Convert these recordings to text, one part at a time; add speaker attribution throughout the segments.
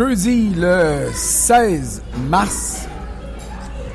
Speaker 1: Jeudi le 16 mars,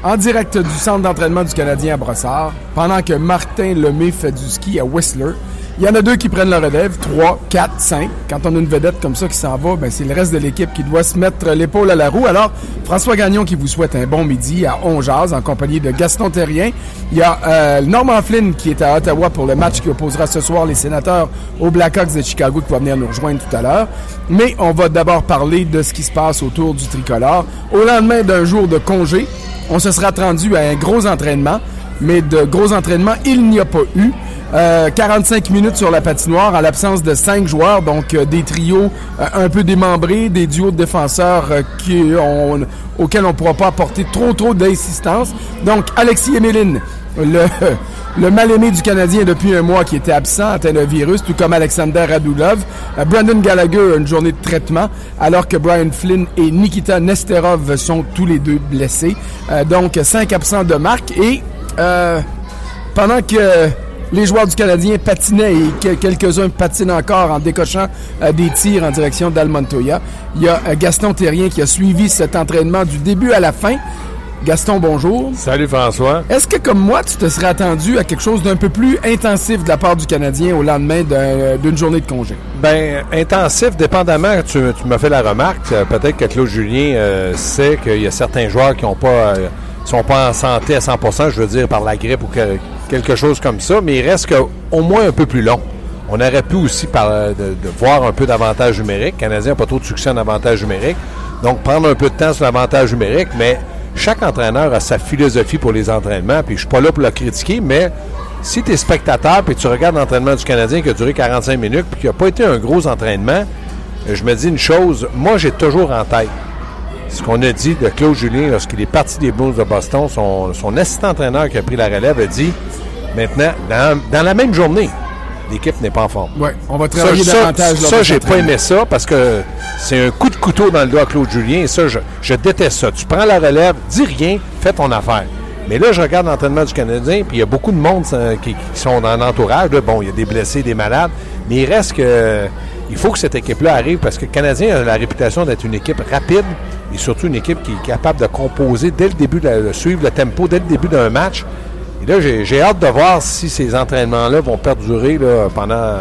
Speaker 1: en direct du centre d'entraînement du Canadien à Brossard, pendant que Martin Lemay fait du ski à Whistler. Il y en a deux qui prennent la relève, trois, quatre, cinq. Quand on a une vedette comme ça qui s'en va, ben c'est le reste de l'équipe qui doit se mettre l'épaule à la roue. Alors, François Gagnon qui vous souhaite un bon midi à Onjaz en compagnie de Gaston Terrien. Il y a euh, Norman Flynn qui est à Ottawa pour le match qui opposera ce soir les sénateurs aux Blackhawks de Chicago qui va venir nous rejoindre tout à l'heure. Mais on va d'abord parler de ce qui se passe autour du tricolore. Au lendemain d'un jour de congé, on se sera rendu à un gros entraînement, mais de gros entraînements, il n'y a pas eu. 45 euh, minutes sur la patinoire en l'absence de cinq joueurs, donc euh, des trios euh, un peu démembrés, des duos de défenseurs qui auxquels on ne pourra pas apporter trop trop d'insistance. Donc Alexis Emeline, le, le mal-aimé du Canadien depuis un mois qui était absent, atteint d'un virus, tout comme Alexander Radulov. Brandon Gallagher une journée de traitement, alors que Brian Flynn et Nikita Nesterov sont tous les deux blessés. donc cinq absents de marque et pendant que les joueurs du Canadien patinaient et quelques-uns patinent encore en décochant euh, des tirs en direction d'Almontoya. Il y a euh, Gaston Terrien qui a suivi cet entraînement du début à la fin. Gaston, bonjour.
Speaker 2: Salut François.
Speaker 1: Est-ce que comme moi, tu te serais attendu à quelque chose d'un peu plus intensif de la part du Canadien au lendemain d'une journée de congé?
Speaker 2: Ben, intensif, dépendamment, tu, tu m'as fait la remarque, euh, peut-être que Claude Julien sait qu'il y a certains joueurs qui ont pas, sont pas en santé à 100% je veux dire par la grippe ou que, quelque chose comme ça, mais il reste au moins un peu plus long. On aurait pu aussi de, de, voir un peu d'avantage numérique. Le Canadien n'a pas trop de succès en avantage numérique. Donc, prendre un peu de temps sur l'avantage numérique, mais chaque entraîneur a sa philosophie pour les entraînements. Puis, je suis pas là pour le critiquer, mais si tu es spectateur et tu regardes l'entraînement du Canadien qui a duré 45 minutes puis qui n'a pas été un gros entraînement, je me dis une chose. Moi, j'ai toujours en tête ce qu'on a dit de Claude Julien lorsqu'il est parti des Bulls de Boston, son, assistant entraîneur qui a pris la relève a dit maintenant, dans, la même journée, l'équipe n'est pas en forme.
Speaker 1: Oui, on va travailler
Speaker 2: ça,
Speaker 1: davantage.
Speaker 2: Ça, ça j'ai pas aimé ça parce que c'est un coup de couteau dans le dos à Claude Julien et ça, je, déteste ça. Tu prends la relève, dis rien, fais ton affaire. Mais là, je regarde l'entraînement du Canadien, puis il y a beaucoup de monde euh, qui, sont dans l'entourage. Bon, il y a des blessés, des malades, mais il reste que il faut que cette équipe-là arrive parce que le Canadien a la réputation d'être une équipe rapide et surtout une équipe qui est capable de composer dès le début, de, suivre le tempo dès le début d'un match. Et là, j'ai hâte de voir si ces entraînements-là vont perdurer pendant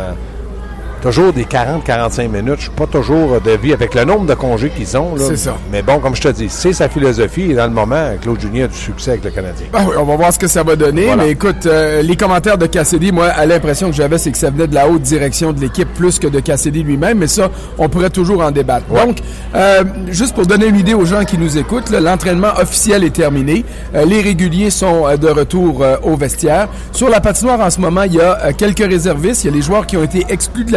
Speaker 2: toujours des 40-45 minutes. Je suis pas toujours de vie avec le nombre de congés qu'ils ont.
Speaker 1: C'est ça.
Speaker 2: Mais bon, comme je te dis, c'est sa philosophie et dans le moment, Claude Julien a du succès avec le Canadien.
Speaker 1: Ben oui, on va voir ce que ça va donner. Mais écoute, euh, les commentaires de Cassidy, moi, à l'impression que j'avais, c'est que ça venait de la haute direction de l'équipe plus que de Cassidy lui-même. Mais ça, on pourrait toujours en débattre. Donc, euh, juste pour donner une idée aux gens qui nous écoutent, l'entraînement officiel est terminé. Euh, les réguliers sont de retour au vestiaire. Sur la patinoire en ce moment, il y a quelques réservistes. Il y a les joueurs qui ont été exclus de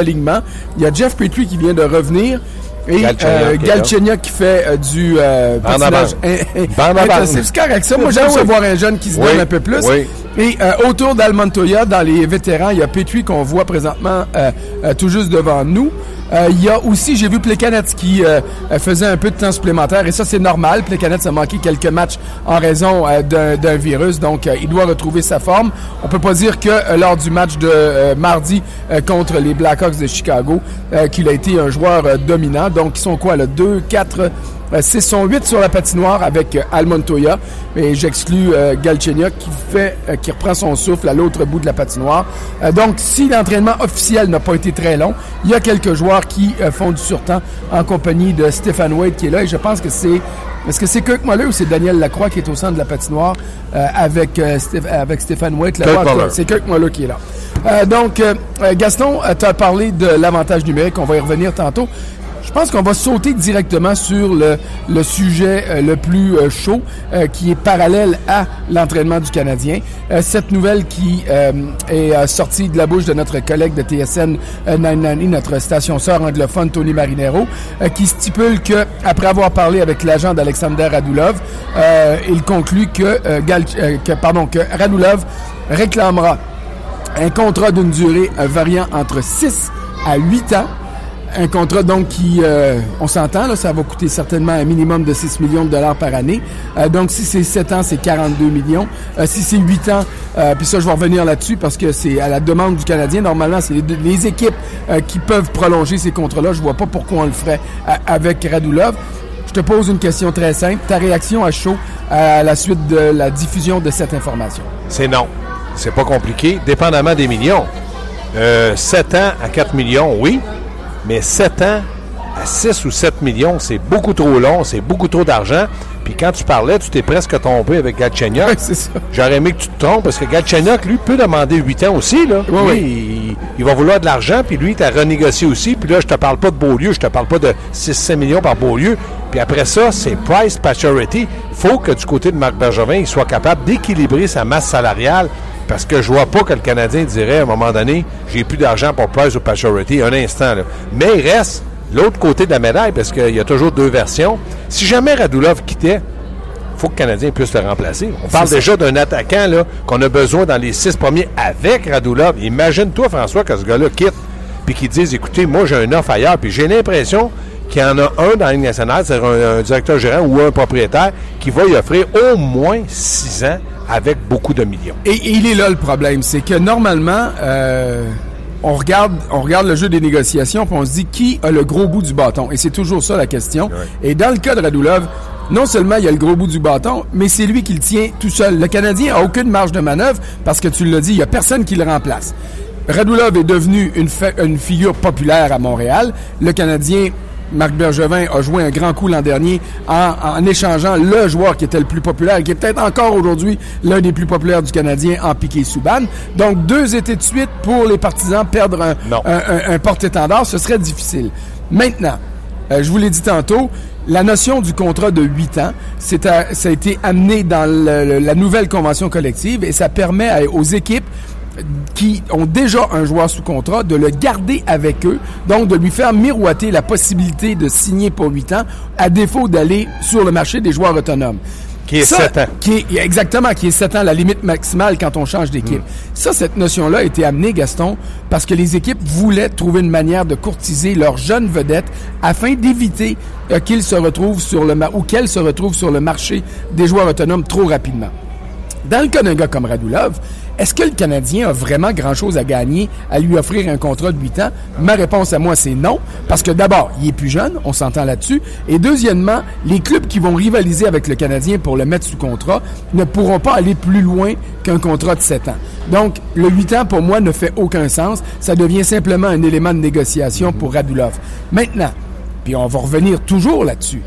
Speaker 1: il y a Jeff Petrie qui vient de revenir. Et Galchenyuk euh, qui fait euh, du euh, patinage intensif. C'est correct ça. Moi, j'aime voir un jeune qui se donne un peu plus. Et euh, autour d'Almontoya, dans les vétérans, il y a Petrie qu'on voit présentement tout juste devant nous. Euh, il y a aussi, j'ai vu Plekanec qui euh, faisait un peu de temps supplémentaire et ça c'est normal. Plekanec a manqué quelques matchs en raison euh, d'un virus, donc il doit retrouver sa forme. On peut pas dire que lors du match de mardi contre les Blackhawks de Chicago qu'il a été un joueur dominant. Donc ils sont quoi le 2, 4 c'est son 8 sur la patinoire avec euh, Almontoya. Mais j'exclus euh, qui fait euh, qui reprend son souffle à l'autre bout de la patinoire. Euh, donc, si l'entraînement officiel n'a pas été très long, il y a quelques joueurs qui font du surtemps en compagnie de Stéphane Wade qui est là. Et je pense que c'est est-ce que c'est Kirk Muller ou c'est Daniel Lacroix qui est au centre de la patinoire avec, avec Stéphane Wade? C'est Kirk Muller qui est là. donc, Gaston, tu as parlé de l'avantage numérique. On va y revenir tantôt Je pense qu'on va sauter directement sur le, le sujet euh, le plus euh, chaud, euh, qui est parallèle à l'entraînement du Canadien. cette nouvelle qui est sortie de la bouche de notre collègue de TSN 990, notre station sœur anglophone Tony Marinero, qui stipule que après avoir parlé avec l'agent d'Alexander Radulov, il conclut que, Gal, pardon, que Radulov réclamera un contrat d'une durée variant entre 6 à 8 ans un contrat donc qui, euh, on s'entend, là, ça va coûter certainement un minimum de 6 millions de dollars par année. Euh, donc si c'est 7 ans, c'est 42 millions. Euh, si c'est 8 ans, puis ça je vais revenir là-dessus parce que c'est à la demande du Canadien. Normalement, c'est les, équipes qui peuvent prolonger ces contrats-là. Je vois pas pourquoi on le ferait avec Radulov. Je te pose une question très simple. Ta réaction à chaud à la suite de la diffusion de cette information?
Speaker 2: C'est non. C'est pas compliqué, dépendamment des millions. 7 ans à 4 millions, oui. Mais 7 ans à 6 ou 7 millions, c'est beaucoup trop long, c'est beaucoup trop d'argent. Puis quand tu parlais, tu t'es presque trompé avec Galchenyuk.
Speaker 1: c'est ça.
Speaker 2: J'aurais aimé que tu te trompes parce que Galchenyuk, lui, peut demander 8 ans aussi. Là.
Speaker 1: Oui,
Speaker 2: Il, va vouloir de l'argent, puis lui, il t'a renégocié aussi. Puis là, je te parle pas de Beaulieu, je te parle pas de 6-7 millions par Beaulieu. Puis après ça, c'est price paturity. Il faut que du côté de Marc Bergevin, il soit capable d'équilibrer sa masse salariale parce que je vois pas que le Canadien dirait à un moment donné, j'ai plus d'argent pour Price ou Pacioretty, un instant. Là. Mais il reste l'autre côté de la médaille, parce qu'il y a toujours deux versions. Si jamais Radulov quittait, il faut que le Canadien puisse le remplacer. On parle déjà d'un attaquant là, qu'on a besoin dans les six premiers avec Radulov. Imagine-toi, François, que ce gars-là quitte, puis qu'il dise, écoutez, moi j'ai un offre ailleurs, puis j'ai l'impression qu'il y en a un dans la Ligue nationale, c'est un, un directeur gérant ou un propriétaire, qui va y offrir au moins six ans avec beaucoup de millions.
Speaker 1: Et, il est là le problème, c'est que normalement, euh, on regarde, on regarde le jeu des négociations, puis on se dit qui a le gros bout du bâton? Et c'est toujours ça la question. Et dans le cas de Radulov, non seulement il a le gros bout du bâton, mais c'est lui qui le tient tout seul. Le Canadien a aucune marge de manœuvre parce que tu l'as dit, il y a personne qui le remplace. Radulov est devenu une, une figure populaire à Montréal. Le Canadien Marc Bergevin a joué un grand coup l'an dernier en, échangeant le joueur qui était le plus populaire, qui est peut-être encore aujourd'hui l'un des plus populaires du Canadien en piqué Souban. Donc, deux étés de suite pour les partisans perdre un, porte-étendard, ce serait difficile. Maintenant, euh, je vous l'ai dit tantôt, la notion du contrat de 8 ans, c'est ça a été amené dans la nouvelle convention collective et ça permet aux équipes qui ont déjà un joueur sous contrat, de le garder avec eux, donc de lui faire miroiter la possibilité de signer pour 8 ans, à défaut d'aller sur le marché des joueurs autonomes.
Speaker 2: Qui est 7 ans.
Speaker 1: Qui est, exactement, qui est 7 ans, la limite maximale quand on change d'équipe. Mm. Ça, cette notion-là a été amenée, Gaston, parce que les équipes voulaient trouver une manière de courtiser leurs jeunes vedettes afin d'éviter euh, qu'ils se retrouvent sur le ou qu'elles se retrouvent sur le marché des joueurs autonomes trop rapidement. Dans le cas d'un gars comme Radulov, est-ce que le Canadien a vraiment grand-chose à gagner à lui offrir un contrat de 8 ans? Ma réponse à moi, c'est non. Parce que d'abord, il est plus jeune, on s'entend là-dessus. Et deuxièmement, les clubs qui vont rivaliser avec le Canadien pour le mettre sous contrat ne pourront pas aller plus loin qu'un contrat de 7 ans. Donc, le 8 ans, pour moi, ne fait aucun sens. Ça devient simplement un élément de négociation pour Radulov. Maintenant, puis on va revenir toujours là-dessus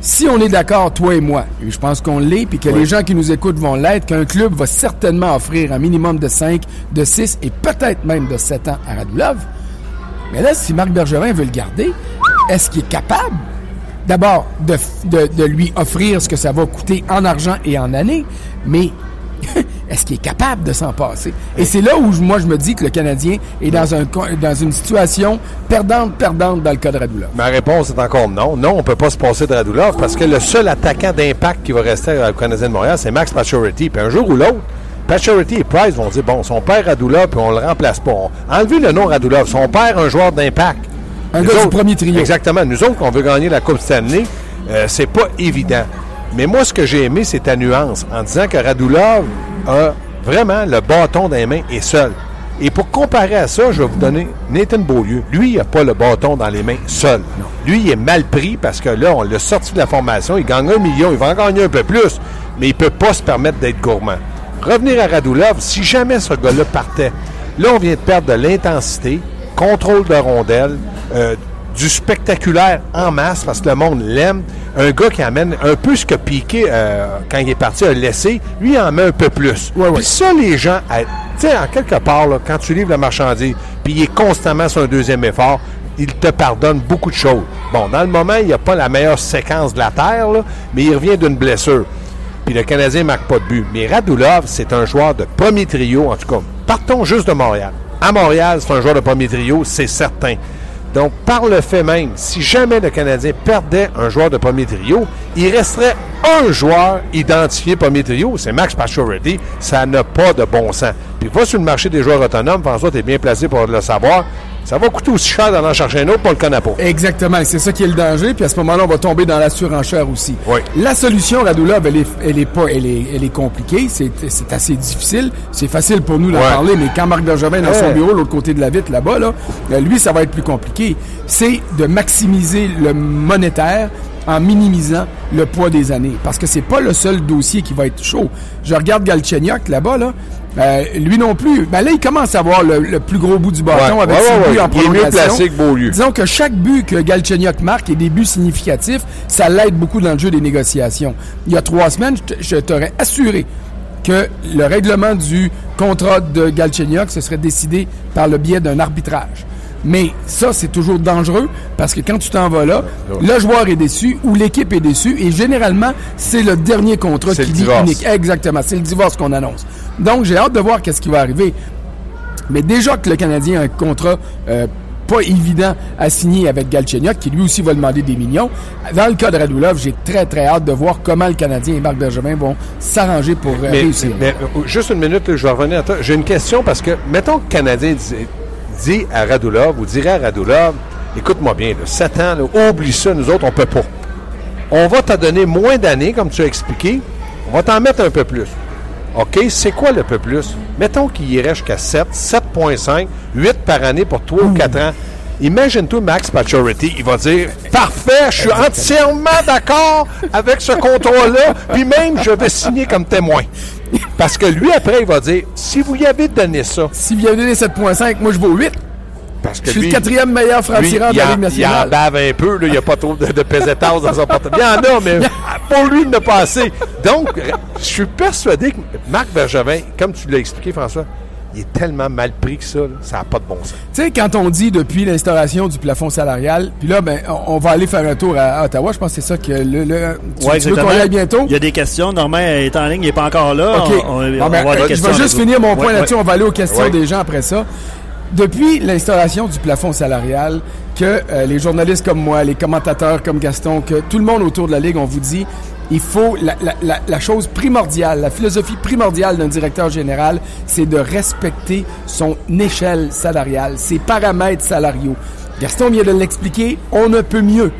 Speaker 1: si on est d'accord, toi et moi, et je pense qu'on l'est, puis que les gens qui nous écoutent vont l'être, qu'un club va certainement offrir un minimum de 5, de 6 et peut-être même de 7 ans à Radulov, mais là, si Marc Bergevin veut le garder, est-ce qu'il est capable d'abord de, de, de, lui offrir ce que ça va coûter en argent et en années, mais est-ce qu'il est capable de s'en passer? Et c'est là où moi je me dis que le Canadien est dans, un, dans une situation perdante-perdante dans le cas de Radulov.
Speaker 2: Ma réponse est encore non. Non, on ne peut pas se passer de Radulov parce que le seul attaquant d'impact qui va rester au Canadien de Montréal, c'est Max Pacioretty. Puis un jour ou l'autre, Pacioretty et Price vont dire, bon, son père Radulov, puis on le remplace pas. Enlevez le nom Radulov. Son père, un joueur d'impact.
Speaker 1: Un gars du premier trio.
Speaker 2: Exactement. Nous autres, on veut gagner la Coupe Stanley, euh, c'est pas évident. Mais moi, ce que j'ai aimé, c'est ta nuance en disant que Radulov a vraiment le bâton dans les mains et seul. Et pour comparer à ça, je vais vous donner Nathan Beaulieu. Lui, il n'a pas le bâton dans les mains seul. Lui, il est mal pris parce que là, on l'a sorti de la formation. Il gagne un million. Il va en gagner un peu plus. Mais il ne peut pas se permettre d'être gourmand. Revenir à Radulov, si jamais ce gars-là partait, là, on vient de perdre de l'intensité, contrôle de rondelle, euh, du spectaculaire en masse parce que le monde l'aime. Un gars qui amène un peu ce que Piqué, euh, quand il est parti, a laissé, lui, il en met un peu plus. Puis ça, les gens, tu sais, en quelque part, quand tu livres la marchandise, puis il est constamment sur un deuxième effort, il te pardonne beaucoup de choses. Bon, dans le moment, il n'y a pas la meilleure séquence de la Terre, là, mais il revient d'une blessure. Puis le Canadien ne marque pas de but. Mais Radulov, c'est un joueur de premier trio, en tout cas. Partons juste de Montréal. À Montréal, c'est un joueur de premier trio, c'est certain. Donc, par le fait même, si jamais le Canadien perdait un joueur de premier trio, il resterait un joueur identifié premier trio, c'est Max Pacioretty. Ça n'a pas de bon sens. Puis va sur le marché des joueurs autonomes, François, tu es bien placé pour le savoir. Ça va coûter aussi cher d'en chercher un autre, pour le connaît pas.
Speaker 1: Exactement, c'est ça qui est le danger. Puis à ce moment-là, on va tomber dans la surenchère aussi.
Speaker 2: Oui.
Speaker 1: La solution, Radulov, elle est, elle est pas, elle est, elle est compliquée. C'est, c'est assez difficile. C'est facile pour nous d'en
Speaker 2: Ouais.
Speaker 1: parler, mais quand Marc Bergevin est dans son bureau, l'autre côté de la vitre, là-bas, là, euh, lui, ça va être plus compliqué. C'est de maximiser le monétaire en minimisant le poids des années. Parce que c'est pas le seul dossier qui va être chaud. Je regarde Galchenyuk là-bas, là. Euh, lui non plus. Ben là, il commence à avoir le, le plus gros bout du bâton
Speaker 2: Ouais.
Speaker 1: avec
Speaker 2: Ouais,
Speaker 1: ses buts
Speaker 2: ouais.
Speaker 1: en
Speaker 2: Il est mieux
Speaker 1: prolongation.
Speaker 2: placé que Beaulieu.
Speaker 1: Disons que chaque but que Galchenyuk marque est des buts significatifs, ça l'aide beaucoup dans le jeu des négociations. Il y a trois semaines, je t'aurais assuré que le règlement du contrat de Galchenyuk se serait décidé par le biais d'un arbitrage. Mais ça, c'est toujours dangereux parce que quand tu t'en vas là, le joueur est déçu ou l'équipe est déçue et généralement, c'est le dernier contrat qui dit unique. Exactement, c'est le divorce qu'on annonce. Donc, j'ai hâte de voir qu'est-ce qui va arriver. Mais déjà que le Canadien a un contrat euh, pas évident à signer avec Galchenyuk, qui lui aussi va demander des millions. Dans le cas de Radulov, j'ai très très hâte de voir comment le Canadien et Marc Bergevin vont s'arranger pour euh,
Speaker 2: Mais,
Speaker 1: réussir.
Speaker 2: mais, euh, juste une minute, là, je vais revenir à toi. J'ai une question parce que, mettons que le Canadien dit, à Radulov ou dirait à Radulov, écoute-moi bien, là, 7 ans, là, oublie ça, nous autres, on peut pas. On va te donner moins d'années, comme tu as expliqué. On va t'en mettre un peu plus. OK, c'est quoi le peu plus? Mettons qu'il irait jusqu'à 7, 7,5, 8 par année pour 3 ou 4 ans. Imagine-toi Max Pacioretty, il va dire Parfait, je suis entièrement d'accord avec ce contrat-là, puis même je vais signer comme témoin. Parce que lui, après, il va dire Si vous y avez donné ça,
Speaker 1: S'il vient donner 7.5, moi je vaux 8.
Speaker 2: parce que
Speaker 1: Je suis
Speaker 2: lui,
Speaker 1: le quatrième meilleur franc-tireur de
Speaker 2: il
Speaker 1: la Ligue
Speaker 2: il en
Speaker 1: nationale.
Speaker 2: bave un peu, là, il n'y a pas trop de, de pesetas dans son portefeuille. Il y en a, mais pour lui, il n'a pas assez. Donc, je suis persuadé que Marc Bergevin, comme tu l'as expliqué, François, il est tellement mal pris que ça, là, ça n'a pas de bon sens.
Speaker 1: Tu sais, quand on dit depuis l'instauration du plafond salarial, puis là, ben, on, on va aller faire un tour à Ottawa. Je pense que c'est ça que le. le tu,
Speaker 3: Ouais,
Speaker 1: tu veux qu'on
Speaker 3: exactement.
Speaker 1: y aille bientôt?
Speaker 3: Il y a des questions. Normand est en ligne, il n'est pas encore là.
Speaker 1: OK.
Speaker 3: On, va
Speaker 1: ben, euh, je vais juste finir mon point
Speaker 3: Ouais,
Speaker 1: là-dessus. On va aller aux questions
Speaker 2: Ouais.
Speaker 1: des gens après ça. Depuis l'instauration du plafond salarial, que euh, les journalistes comme moi, les commentateurs comme Gaston, que tout le monde autour de la Ligue, on vous dit, il faut la, chose primordiale, la philosophie primordiale d'un directeur général, c'est de respecter son échelle salariale, ses paramètres salariaux. Gaston vient de l'expliquer, on ne peut mieux.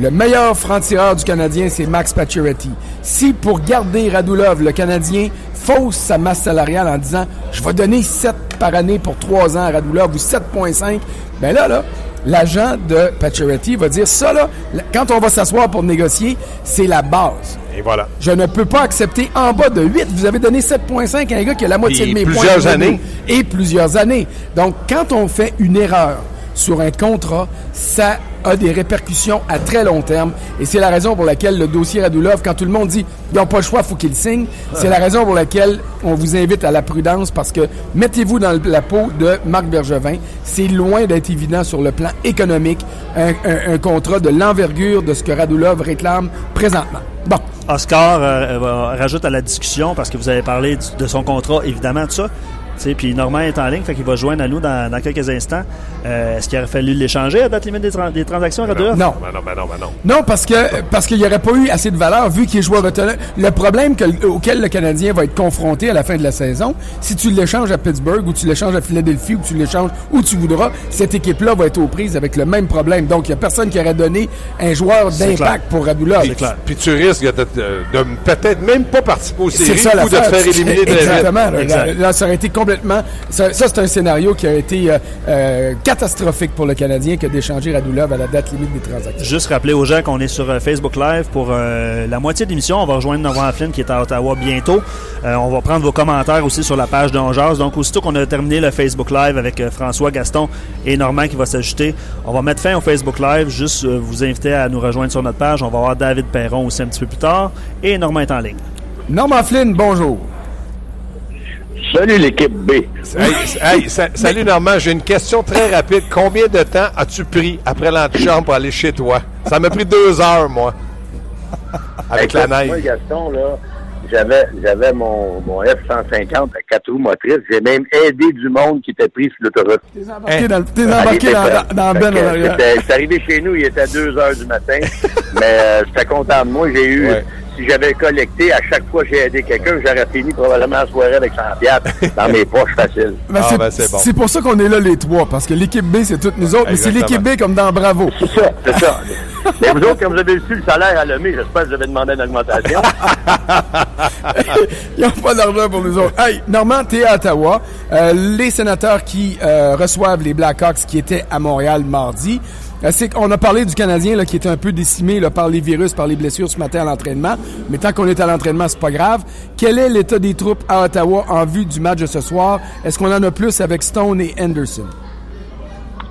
Speaker 1: Le meilleur franc-tireur du Canadien, c'est Max Pacioretty. Si pour garder Radulov, le Canadien fausse sa masse salariale en disant je vais donner 7 par année pour 3 ans à Radulov ou 7.5, ben là, là, l'agent de Pacioretty va dire ça, là, quand on va s'asseoir pour négocier, c'est la base.
Speaker 2: Et voilà.
Speaker 1: Je ne peux pas accepter en bas de 8. Vous avez donné 7.5 à un gars qui a la moitié
Speaker 2: Et
Speaker 1: de mes
Speaker 2: plusieurs
Speaker 1: points.
Speaker 2: années.
Speaker 1: Et plusieurs années. Donc, quand on fait une erreur sur un contrat, ça a des répercussions à très long terme. Et c'est la raison pour laquelle le dossier Radulov, quand tout le monde dit ils n'ont pas le choix, faut qu'ils signent, c'est la raison pour laquelle on vous invite à la prudence parce que mettez-vous dans la peau de Marc Bergevin. C'est loin d'être évident sur le plan économique, un, contrat de l'envergure de ce que Radulov réclame présentement. Bon.
Speaker 3: Oscar euh, va- rajoute à la discussion parce que vous avez parlé de son contrat, évidemment, tout ça. Tu sais, Puis Normand est en ligne, fait qu'il va se joindre à nous dans, dans quelques instants. Euh, Est-ce qu'il aurait fallu l'échanger à date limite des, tran- des transactions, Radulov?
Speaker 1: Non.
Speaker 2: Ben non, ben non, ben non.
Speaker 1: Non, parce que parce qu'il n'y aurait pas eu assez de valeur vu qu'il est joueur autonome. Le problème que- auquel le Canadien va être confronté à la fin de la saison, si tu l'échanges à Pittsburgh ou tu l'échanges à Philadelphie ou tu l'échanges où tu voudras, cette équipe-là va être aux prises avec le même problème. Donc, il n'y a personne qui aurait donné un joueur d'impact pour
Speaker 3: clair.
Speaker 2: Puis tu risques de, de- de peut-être même pas participer aux
Speaker 1: C'est
Speaker 2: séries
Speaker 1: ça
Speaker 2: ou de te faire éliminer.
Speaker 1: Exactement. Là,
Speaker 3: Exact.
Speaker 1: là, là, ça aurait été complètement. Ça, ça, c'est un scénario qui a été euh, euh, catastrophique pour le Canadien que d'échanger Radulov à la date limite des transactions.
Speaker 3: Juste rappeler aux gens qu'on est sur euh, Facebook Live pour la moitié de l'émission. On va rejoindre Normand Flynn qui est à Ottawa bientôt. On va prendre vos commentaires aussi sur la page d'Ongeaz. Donc, aussitôt qu'on a terminé le Facebook Live avec François, Gaston et Normand qui va s'ajouter, on va mettre fin au Facebook Live. Juste vous inviter à nous rejoindre sur notre page. On va avoir David Perron aussi un petit peu plus tard. Et Normand est en ligne.
Speaker 1: Norman Flynn, bonjour.
Speaker 4: Salut l'équipe B.
Speaker 2: salut Normand, j'ai une question très rapide. Combien de temps as-tu pris après l'antichambre pour aller chez toi? Ça m'a pris deux heures, moi. Avec la neige.
Speaker 4: Moi, Gaston, là, j'avais, j'avais mon, mon F-150 à quatre roues motrices. J'ai même aidé du monde qui était pris sur l'autoroute.
Speaker 1: T'es embarqué, dans, t'es embarqué dans, dans, Ben
Speaker 4: C'est arrivé chez nous, il était 2 heures du matin. mais euh, j'étais content de moi. J'ai eu si j'avais collecté à chaque fois que j'ai aidé quelqu'un, j'aurais fini probablement la soirée avec 100 dans mes poches faciles.
Speaker 1: Ben, ah, ben, c'est pour ça qu'on est là les trois, parce que l'équipe B, c'est toutes nous autres, mais c'est l'équipe B comme dans Bravo.
Speaker 4: C'est ça, c'est ça. mais vous autres, quand vous avez reçu le salaire à l'OMI, j'espère que vous avez demandé une augmentation.
Speaker 1: Ils n'ont pas d'argent pour nous autres. Hey, Normand, t'es à Ottawa. Euh, les sénateurs qui euh, reçoivent les Blackhawks qui étaient à Montréal mardi, euh, on a parlé du Canadien là, qui était un peu décimé là, par les virus, par les blessures ce matin à l'entraînement. Mais tant qu'on est à l'entraînement, c'est pas grave. Quel est l'état des troupes à Ottawa en vue du match de ce soir? Est-ce qu'on en a plus avec Stone et Anderson?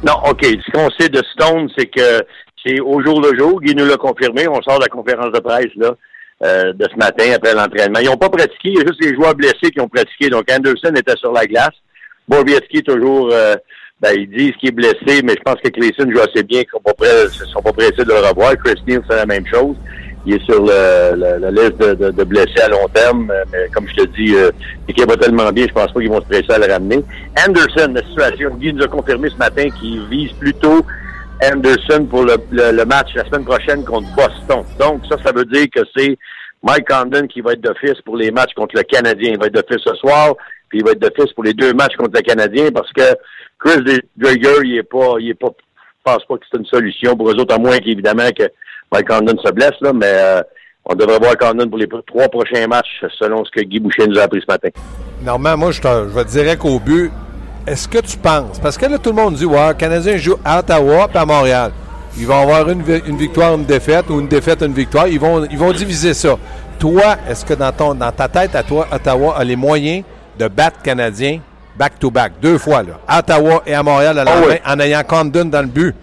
Speaker 4: Non, OK. Ce qu'on sait de Stone, c'est que c'est au jour le jour. Guy nous l'a confirmé. On sort de la conférence de presse là, euh, de ce matin après l'entraînement. Ils n'ont pas pratiqué. Il y a juste les joueurs blessés qui ont pratiqué. Donc, Anderson était sur la glace. Bobieski toujours... Euh, ben, ils disent qu'il est blessé, mais je pense que Clayson joue assez bien, qu'ils ne sont pas pressés de le revoir. Chris Neal, c'est la même chose. Il est sur le, la liste de, de, blessés à long terme, mais comme je te dis, euh, l'équipe va tellement bien, je pense pas qu'ils vont se presser à le ramener. Anderson, la situation, Guy nous a confirmé ce matin qu'il vise plutôt Anderson pour le, le, match la semaine prochaine contre Boston. Donc, ça, ça veut dire que c'est Mike Condon qui va être d'office pour les matchs contre le Canadien. Il va être d'office ce soir, puis il va être d'office pour les deux matchs contre le Canadien parce que Chris Drager, il est pas, il est pas, pense pas que c'est une solution pour eux autres, à moins qu'évidemment que Mike Condon se blesse, là, mais euh, on devrait voir Condon pour les trois prochains matchs, selon ce que Guy Boucher nous a appris ce matin.
Speaker 2: Normalement, moi, je, je vais te dire qu'au but, est-ce que tu penses, parce que là, tout le monde dit, ouais, le Canadien joue à Ottawa et à Montréal. Ils vont avoir une, une, victoire, une défaite, ou une défaite, une victoire. Ils vont, ils vont diviser ça. Toi, est-ce que dans, ton, dans ta tête, à toi, Ottawa a les moyens de battre Canadien back-to-back, deux fois, là, à Ottawa et à Montréal à la ah en ayant Condon dans le but.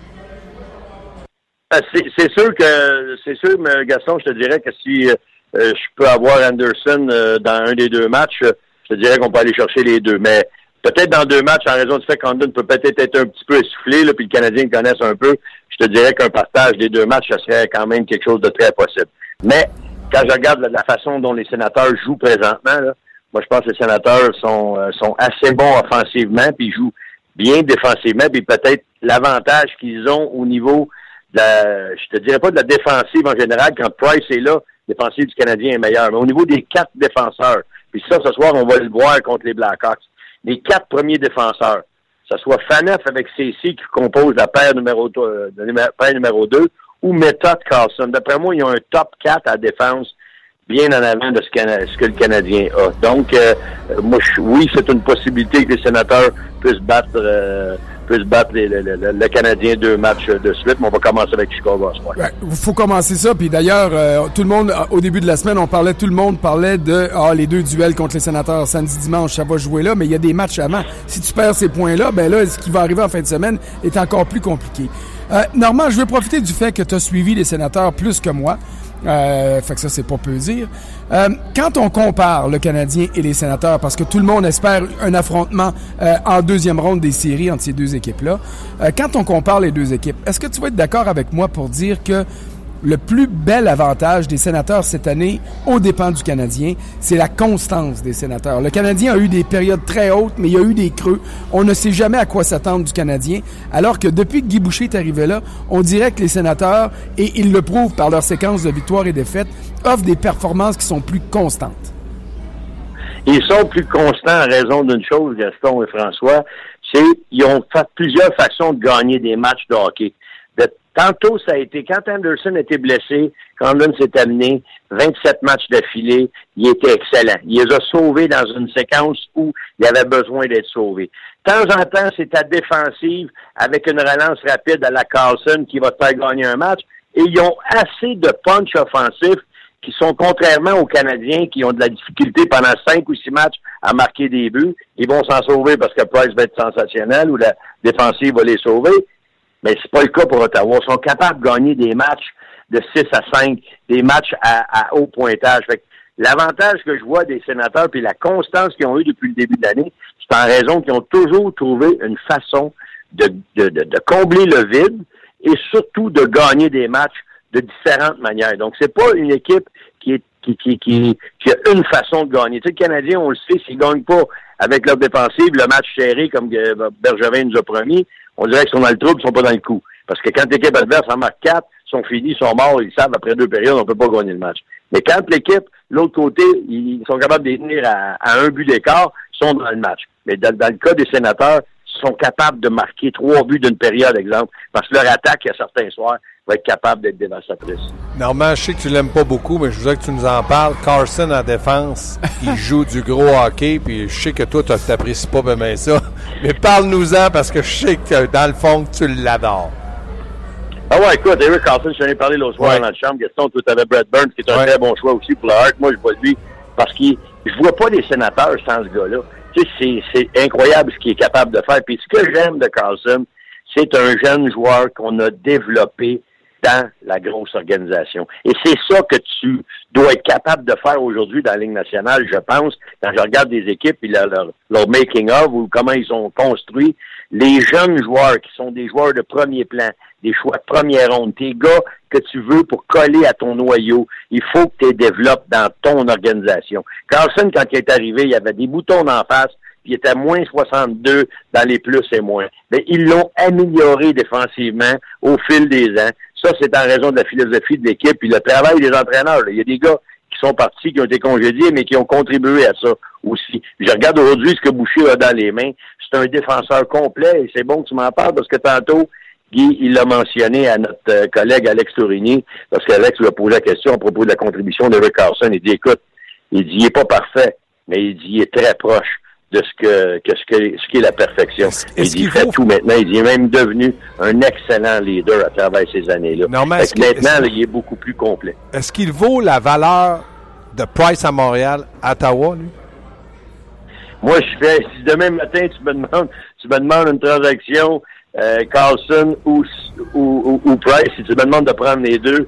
Speaker 4: Ben, c'est sûr que, c'est sûr, mais Gaston, je te dirais que si euh, je peux avoir Anderson euh, dans un des deux matchs, je te dirais qu'on peut aller chercher les deux. Mais peut-être dans deux matchs, en raison du fait que Condon peut peut-être être un petit peu essoufflé, là, puis le Canadien le connaisse un peu, je te dirais qu'un partage des deux matchs, ça serait quand même quelque chose de très possible. Mais quand je regarde la façon dont les sénateurs jouent présentement, là, moi, je pense que les sénateurs sont, euh, sont assez bons offensivement, puis ils jouent bien défensivement, puis peut-être l'avantage qu'ils ont au niveau de la, je te dirais pas de la défensive en général, quand Price est là, la défensive du Canadien est meilleure, mais au niveau des quatre défenseurs, puis ça, ce soir, on va le voir contre les Blackhawks, les quatre premiers défenseurs, que ce soit Faneuf avec CC qui compose la paire numéro, euh, paire numéro 2, ou Method Carlson. D'après moi, ils ont un top 4 à défense bien en avant de ce, que le Canadien a. Donc, euh, moi, oui, c'est une possibilité que les sénateurs puissent battre, euh, puissent battre le, Canadien deux matchs de suite, mais on va commencer avec Chicago
Speaker 1: Il faut commencer ça, puis d'ailleurs, euh, tout le monde, au début de la semaine, on parlait, tout le monde parlait de ah, les deux duels contre les sénateurs samedi, dimanche, ça va jouer là, mais il y a des matchs avant. Si tu perds ces points-là, ben là, ce qui va arriver en fin de semaine est encore plus compliqué. Euh, Normand, je veux profiter du fait que tu as suivi les sénateurs plus que moi. Euh, fait que ça, c'est pas peu dire. Euh, quand on compare le Canadien et les sénateurs, parce que tout le monde espère un affrontement euh, en deuxième ronde des séries entre ces deux équipes-là, euh, quand on compare les deux équipes, est-ce que tu vas être d'accord avec moi pour dire que le plus bel avantage des sénateurs cette année, au dépend du Canadien, c'est la constance des sénateurs. Le Canadien a eu des périodes très hautes, mais il y a eu des creux. On ne sait jamais à quoi s'attendre du Canadien, alors que depuis que Guy Boucher est arrivé là, on dirait que les sénateurs, et ils le prouvent par leur séquence de victoires et défaites, offrent des performances qui sont plus constantes.
Speaker 4: Ils sont plus constants en raison d'une chose, Gaston et François, c'est qu'ils ont fait plusieurs façons de gagner des matchs de hockey. Tantôt, ça a été, quand Anderson était blessé, quand Lund s'est amené, 27 matchs d'affilée, il était excellent. Il les a sauvés dans une séquence où il avait besoin d'être sauvé. De temps en temps, c'est ta défensive avec une relance rapide à la Carlson qui va te faire gagner un match. Et ils ont assez de punch offensif qui sont contrairement aux Canadiens qui ont de la difficulté pendant cinq ou six matchs à marquer des buts. Ils vont s'en sauver parce que Price va être sensationnel ou la défensive va les sauver. Mais c'est pas le cas pour Ottawa. Ils sont capables de gagner des matchs de 6 à 5, des matchs à, haut pointage. l'avantage que je vois des sénateurs, puis la constance qu'ils ont eue depuis le début de l'année, c'est en raison qu'ils ont toujours trouvé une façon de, de, de, combler le vide et surtout de gagner des matchs de différentes manières. Donc, c'est pas une équipe qui est qui, qui, qui, a une façon de gagner. Tu sais, le Canadien, on le sait, s'ils gagnent pas avec leur défensive, le match serré, comme Bergevin nous a promis, on dirait qu'ils sont dans le trouble, ils sont pas dans le coup. Parce que quand l'équipe adverse en marque quatre, sont finis, sont morts, ils savent, après deux périodes, on peut pas gagner le match. Mais quand l'équipe, l'autre côté, ils sont capables de tenir à, un but d'écart, ils sont dans le match. Mais dans, dans le cas des sénateurs, ils sont capables de marquer trois buts d'une période, exemple, parce que leur attaque, à certains soirs, va être capable d'être dévastatrice.
Speaker 2: Normand, je sais que tu l'aimes pas beaucoup, mais je voudrais que tu nous en parles. Carson en défense, il joue du gros hockey, puis je sais que toi, tu n'apprécies pas bien ça. Mais parle-nous-en parce que je sais que dans le fond, tu l'adores.
Speaker 4: Ah ouais, écoute, Eric Carlson, je t'en ai parlé l'autre soir dans la chambre. Gaston, tu avais Brad Burns, qui est un très bon choix aussi pour le Hart. Moi, je vois lui parce que je vois pas des sénateurs sans ce gars-là. Tu sais, c'est incroyable ce qu'il est capable de faire. Puis ce que j'aime de Carlson, c'est un jeune joueur qu'on a développé dans la grosse organisation. Et c'est ça que tu dois être capable de faire aujourd'hui dans la Ligue nationale, je pense, quand je regarde des équipes et leur, leur making-of ou comment ils ont construit, les jeunes joueurs qui sont des joueurs de premier plan, des choix de première ronde, tes gars que tu veux pour coller à ton noyau, il faut que tu les développes dans ton organisation. Carlson, quand il est arrivé, il y avait des boutons en face, puis il était à moins 62 dans les plus et moins. Mais ils l'ont amélioré défensivement au fil des ans. Ça, c'est en raison de la philosophie de l'équipe et le travail des entraîneurs. Il y a des gars qui sont partis, qui ont été congédiés, mais qui ont contribué à ça aussi. Je regarde aujourd'hui ce que Boucher a dans les mains. C'est un défenseur complet et c'est bon que tu m'en parles parce que tantôt, Guy, il l'a mentionné à notre euh, collègue Alex Tourigny, parce qu'Alex lui a posé la question à propos de la contribution de Rick Carlson. Il dit, écoute, il dit, il n'est pas parfait, mais il dit, il est très proche de ce que, que ce que ce qu'est la perfection. il dit, fait tout maintenant. Il est même devenu un excellent leader à travers ces années-là. maintenant, il est beaucoup plus complet.
Speaker 2: Est-ce qu'il vaut la valeur de Price à Montréal, à Ottawa, lui?
Speaker 4: Moi, je fais, si demain matin, tu me demandes, tu me demandes une transaction, euh, Carlson ou, ou, ou, Price, si tu me demandes de prendre les deux,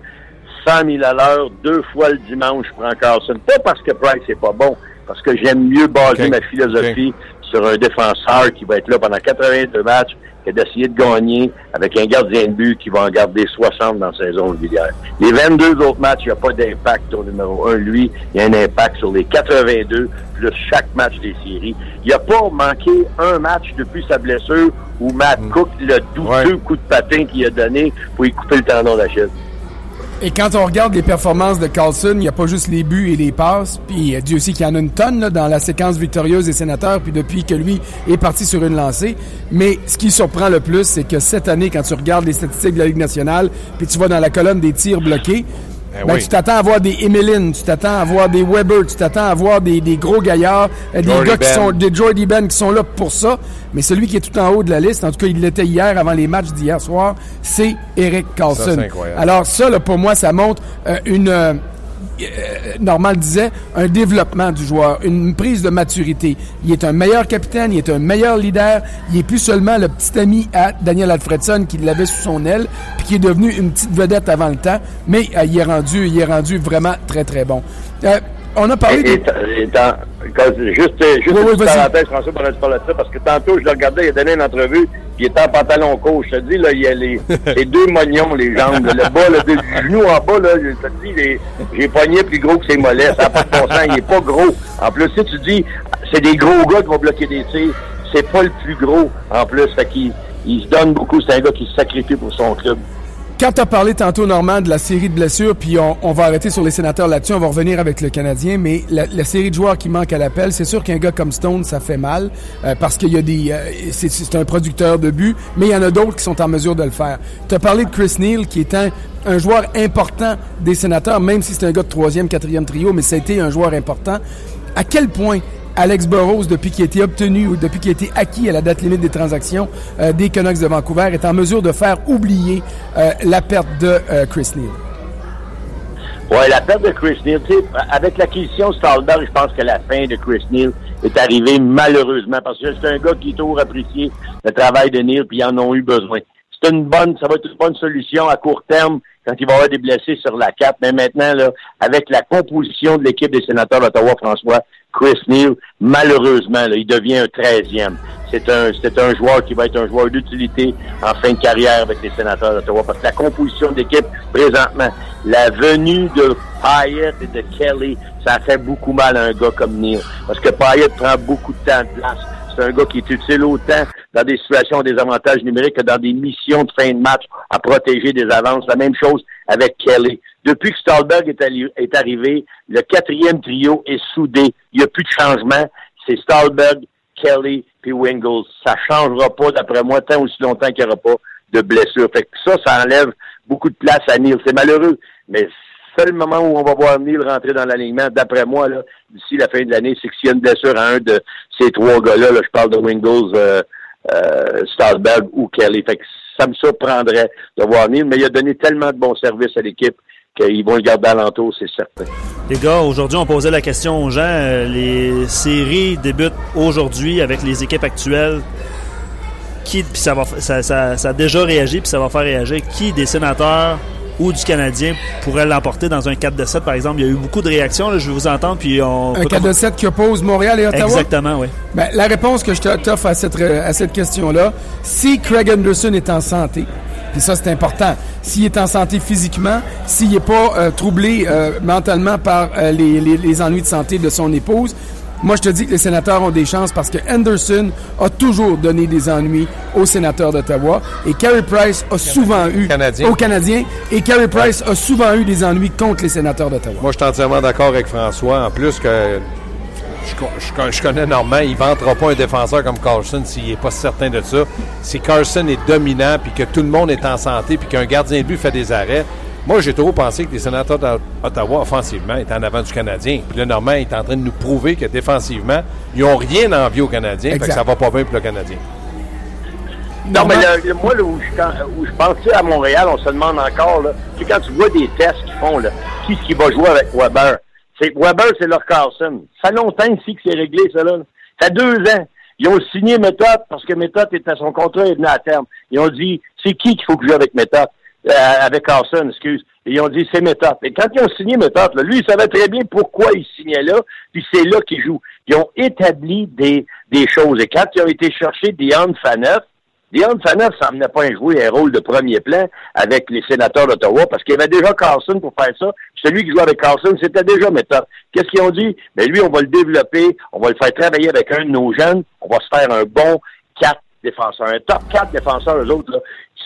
Speaker 4: 100 000 à l'heure, deux fois le dimanche, je prends Carlson. Pas parce que Price n'est pas bon, parce que j'aime mieux baser ma philosophie sur un défenseur qui va être là pendant 82 matchs que d'essayer de gagner avec un gardien de but qui va en garder 60 dans sa saison régulière. Les 22 autres matchs, il n'y a pas d'impact au numéro 1. Lui, il y a un impact sur les 82 plus chaque match des séries. Il n'a pas manqué un match depuis sa blessure où Matt mm. Cook, le douteux coup de patin qu'il a donné pour y couper le tendon d'Achille.
Speaker 1: Et quand on regarde les performances de Carlson, il n'y a pas juste les buts et les passes, puis Dieu sait qu'il y en a une tonne là, dans la séquence victorieuse des sénateurs, puis depuis que lui est parti sur une lancée. Mais ce qui surprend le plus, c'est que cette année, quand tu regardes les statistiques de la Ligue nationale, puis tu vas dans la colonne des tirs bloqués, eh ben, tu t'attends à voir des Emeline, tu t'attends à voir des Weber, tu t'attends à voir des, des gros gaillards, euh, des gars qui sont des Jordy Ben qui sont là pour ça. Mais celui qui est tout en haut de la liste, en tout cas il l'était hier avant les matchs d'hier soir, c'est Eric Carlson. Alors ça, là, pour moi, ça montre euh, une euh, Normal disait, un développement du joueur, une prise de maturité. Il est un meilleur capitaine, il est un meilleur leader, il est plus seulement le petit ami à Daniel Alfredson qui l'avait sous son aile, puis qui est devenu une petite vedette avant le temps, mais euh, il est rendu, il est rendu vraiment très très bon.
Speaker 4: Euh, on a parlé de... juste, juste une parenthèse, François, tu parles de ça, parce que tantôt, je le regardais, il a donné une entrevue, il était en pantalon court. Je te dis, là, il y a les, les deux moignons, les jambes. Le bas, le, le genou en bas, là, je te dis, j'ai pogné plus gros que ses mollets. Ça n'a pas de bon sens, il est pas gros. En plus, si tu dis, c'est des gros gars qui vont bloquer des tirs, c'est pas le plus gros, en plus. Fait qu'il il se donne beaucoup. C'est un gars qui se sacrifie pour son club.
Speaker 1: Quand tu as parlé tantôt, Normand, de la série de blessures, puis on, va arrêter sur les sénateurs là-dessus, on va revenir avec le Canadien, mais la, série de joueurs qui manquent à l'appel, c'est sûr qu'un gars comme Stone, ça fait mal, euh, parce qu'il y a des... Euh, c'est un producteur de but, mais il y en a d'autres qui sont en mesure de le faire. Tu as parlé de Chris Neal, qui est un, joueur important des sénateurs, même si c'est un gars de troisième, quatrième trio, mais ça a été un joueur important. À quel point Alex Burrows, depuis qu'il a été obtenu ou depuis qu'il a été acquis à la date limite des transactions euh, des Canucks de Vancouver, est en mesure de faire oublier euh, la perte de euh, Chris Neal.
Speaker 4: Oui, la perte de Chris Neal. Avec l'acquisition de Stalberg, je pense que la fin de Chris Neal est arrivée malheureusement parce que c'est un gars qui est toujours apprécié le travail de Neal puis ils en ont eu besoin. c'est une bonne, ça va être une bonne solution à court terme quand il va y avoir des blessés sur la cape. Mais maintenant, là, avec la composition de l'équipe des sénateurs d'Ottawa, François, Chris Neal, malheureusement, là, il devient un treizième. C'est un, c'est un joueur qui va être un joueur d'utilité en fin de carrière avec les sénateurs d'Ottawa. Parce que la composition d'équipe, présentement, la venue de Payet et de Kelly, ça fait beaucoup mal à un gars comme Neal. Parce que Payet prend beaucoup de temps de place. C'est un gars qui est utile autant dans des situations des avantages numériques que dans des missions de fin de match à protéger des avances. La même chose avec Kelly. Depuis que Stahlberg est, arrivé, le quatrième trio est soudé. Il n'y a plus de changement. C'est Stahlberg, Kelly puis Wingles. Ça changera pas, d'après moi, tant aussi longtemps qu'il n'y aura pas de blessure. Fait que ça, ça enlève beaucoup de place à Neil. C'est malheureux, mais seul moment où on va voir Neil rentrer dans l'alignement, d'après moi, là, d'ici la fin de l'année, c'est que s'il y a une blessure à un de ces trois gars-là, je parle de Wingles, euh, euh, ou Kelly. Fait que ça me surprendrait de voir Neil, mais il a donné tellement de bons services à l'équipe qu'ils vont le garder alentour, c'est certain.
Speaker 3: Les gars, aujourd'hui, on posait la question aux gens. Euh, les séries débutent aujourd'hui avec les équipes actuelles. Qui, puis ça, va, ça, ça, ça a déjà réagi, puis ça va faire réagir. Qui des sénateurs ou du Canadien pourrait l'emporter dans un 4 de 7, par exemple? Il y a eu beaucoup de réactions, là, je vais vous entendre. Puis on
Speaker 1: un 4 de 7 qui oppose Montréal et Ottawa?
Speaker 3: Exactement, oui.
Speaker 1: Ben, la réponse que je t'offre à cette, à cette question-là, si Craig Anderson est en santé, puis ça, c'est important. S'il est en santé physiquement, s'il n'est pas euh, troublé euh, mentalement par euh, les, les, les, ennuis de santé de son épouse, moi, je te dis que les sénateurs ont des chances parce que Anderson a toujours donné des ennuis aux sénateurs d'Ottawa et Carey Price a souvent eu
Speaker 2: Canadien.
Speaker 1: aux Canadiens et Carey Price a souvent eu des ennuis contre les sénateurs d'Ottawa.
Speaker 2: Moi, je suis entièrement d'accord avec François. En plus que je, je, connais Normand, il ne vantera pas un défenseur comme Carlson s'il n'est pas certain de ça. Si Carlson est dominant, puis que tout le monde est en santé, puis qu'un gardien de but fait des arrêts, moi, j'ai toujours pensé que les sénateurs d'Ottawa, offensivement, étaient en avant du Canadien. Puis le Normand est en train de nous prouver que défensivement, ils n'ont rien à envier aux Canadiens. Fait que ça va pas bien pour le Canadien.
Speaker 4: Non, mais moi, là, où, je, pensais à Montréal, on se demande encore, là, quand tu vois des tests qu'ils font, là, qui qui va jouer avec Weber? C'est Weber, c'est leur Carlson. Ça fait longtemps ici que c'est réglé, ça, là. Ça fait deux ans. Ils ont signé Méthode parce que Méthode était son contrat et venait à terme. Ils ont dit, c'est qui qu'il faut que je joue avec Méthode? Euh, avec Carson, excuse. Et ils ont dit, c'est Méthode. Et quand ils ont signé Méthode, lui, il savait très bien pourquoi il signait là, puis c'est là qu'il joue. Ils ont établi des, des choses. Et quand ils ont été chercher Dion Faneuf, Dion Faneuf semblait pas jouer un rôle de premier plan avec les sénateurs d'Ottawa parce qu'il y avait déjà Carson pour faire ça. Celui qui jouait avec Carson, c'était déjà Méthode. Qu'est-ce qu'ils ont dit? Ben lui, on va le développer, on va le faire travailler avec un de nos jeunes, on va se faire un bon quatre défenseurs, un top 4 défenseurs, eux autres, là.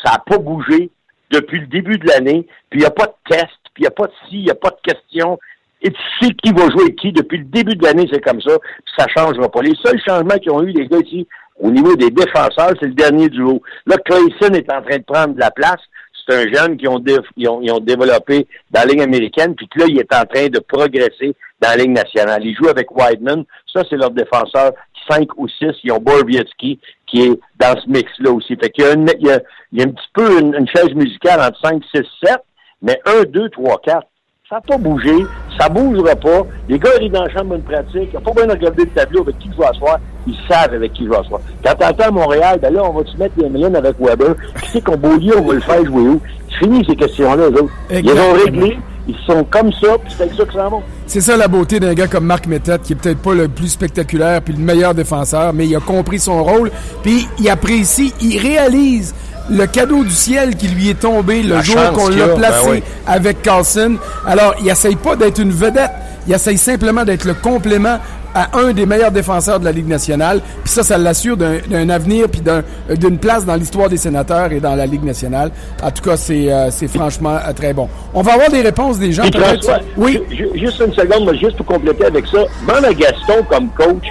Speaker 4: Ça n'a pas bougé depuis le début de l'année, puis il n'y a pas de test, puis il n'y a pas de si, il n'y a pas de question. Et tu sais qui va jouer qui. Depuis le début de l'année, c'est comme ça, puis ça ne changera pas. Les seuls changements qu'ils ont eu, les gars, ici, au niveau des défenseurs, c'est le dernier duo. Là, Clayson est en train de prendre de la place. C'est un jeune qui ont, ont, développé dans la ligne américaine, puis que là, il est en train de progresser dans la ligne nationale. Il joue avec Wideman. Ça, c'est leur défenseur 5 ou 6, ils ont Borowiecki qui est dans ce mix-là aussi. Fait qu'il y a, il y a, il y a un petit peu une, une, chaise musicale entre 5, 6, 7, mais 1, 2, 3, 4. Ça n'a pas bougé, ça bougera pas. Les gars arrivent dans la chambre une pratique, ils n'ont pas besoin de regarder le tableau avec qui je vais asseoir, ils savent avec qui je vais asseoir. Quand t'entends à Montréal, ben là, on va-tu mettre les millions avec Weber? Qui c'est qu'on beau on va le faire jouer où? Fini ces questions-là, eux autres. Ils ont réglé, ils sont comme ça, puis c'est avec ça que ça va.
Speaker 1: C'est ça la beauté d'un gars comme Marc Méthode, qui est peut-être pas le plus spectaculaire puis le meilleur défenseur, mais il a compris son rôle, puis il apprécie, il réalise le cadeau du ciel qui lui est tombé le jour qu'on l'a placé ben oui. avec Carlson. Alors, il essaye pas d'être une vedette, il essaye simplement d'être le complément à un des meilleurs défenseurs de la Ligue nationale. Puis ça, ça l'assure d'un avenir puis d'une place dans l'histoire des sénateurs et dans la Ligue nationale. En tout cas, c'est euh, franchement euh, très bon. On va avoir des réponses des gens.
Speaker 4: oui. Juste une seconde, juste pour compléter avec ça. Demande à Gaston comme coach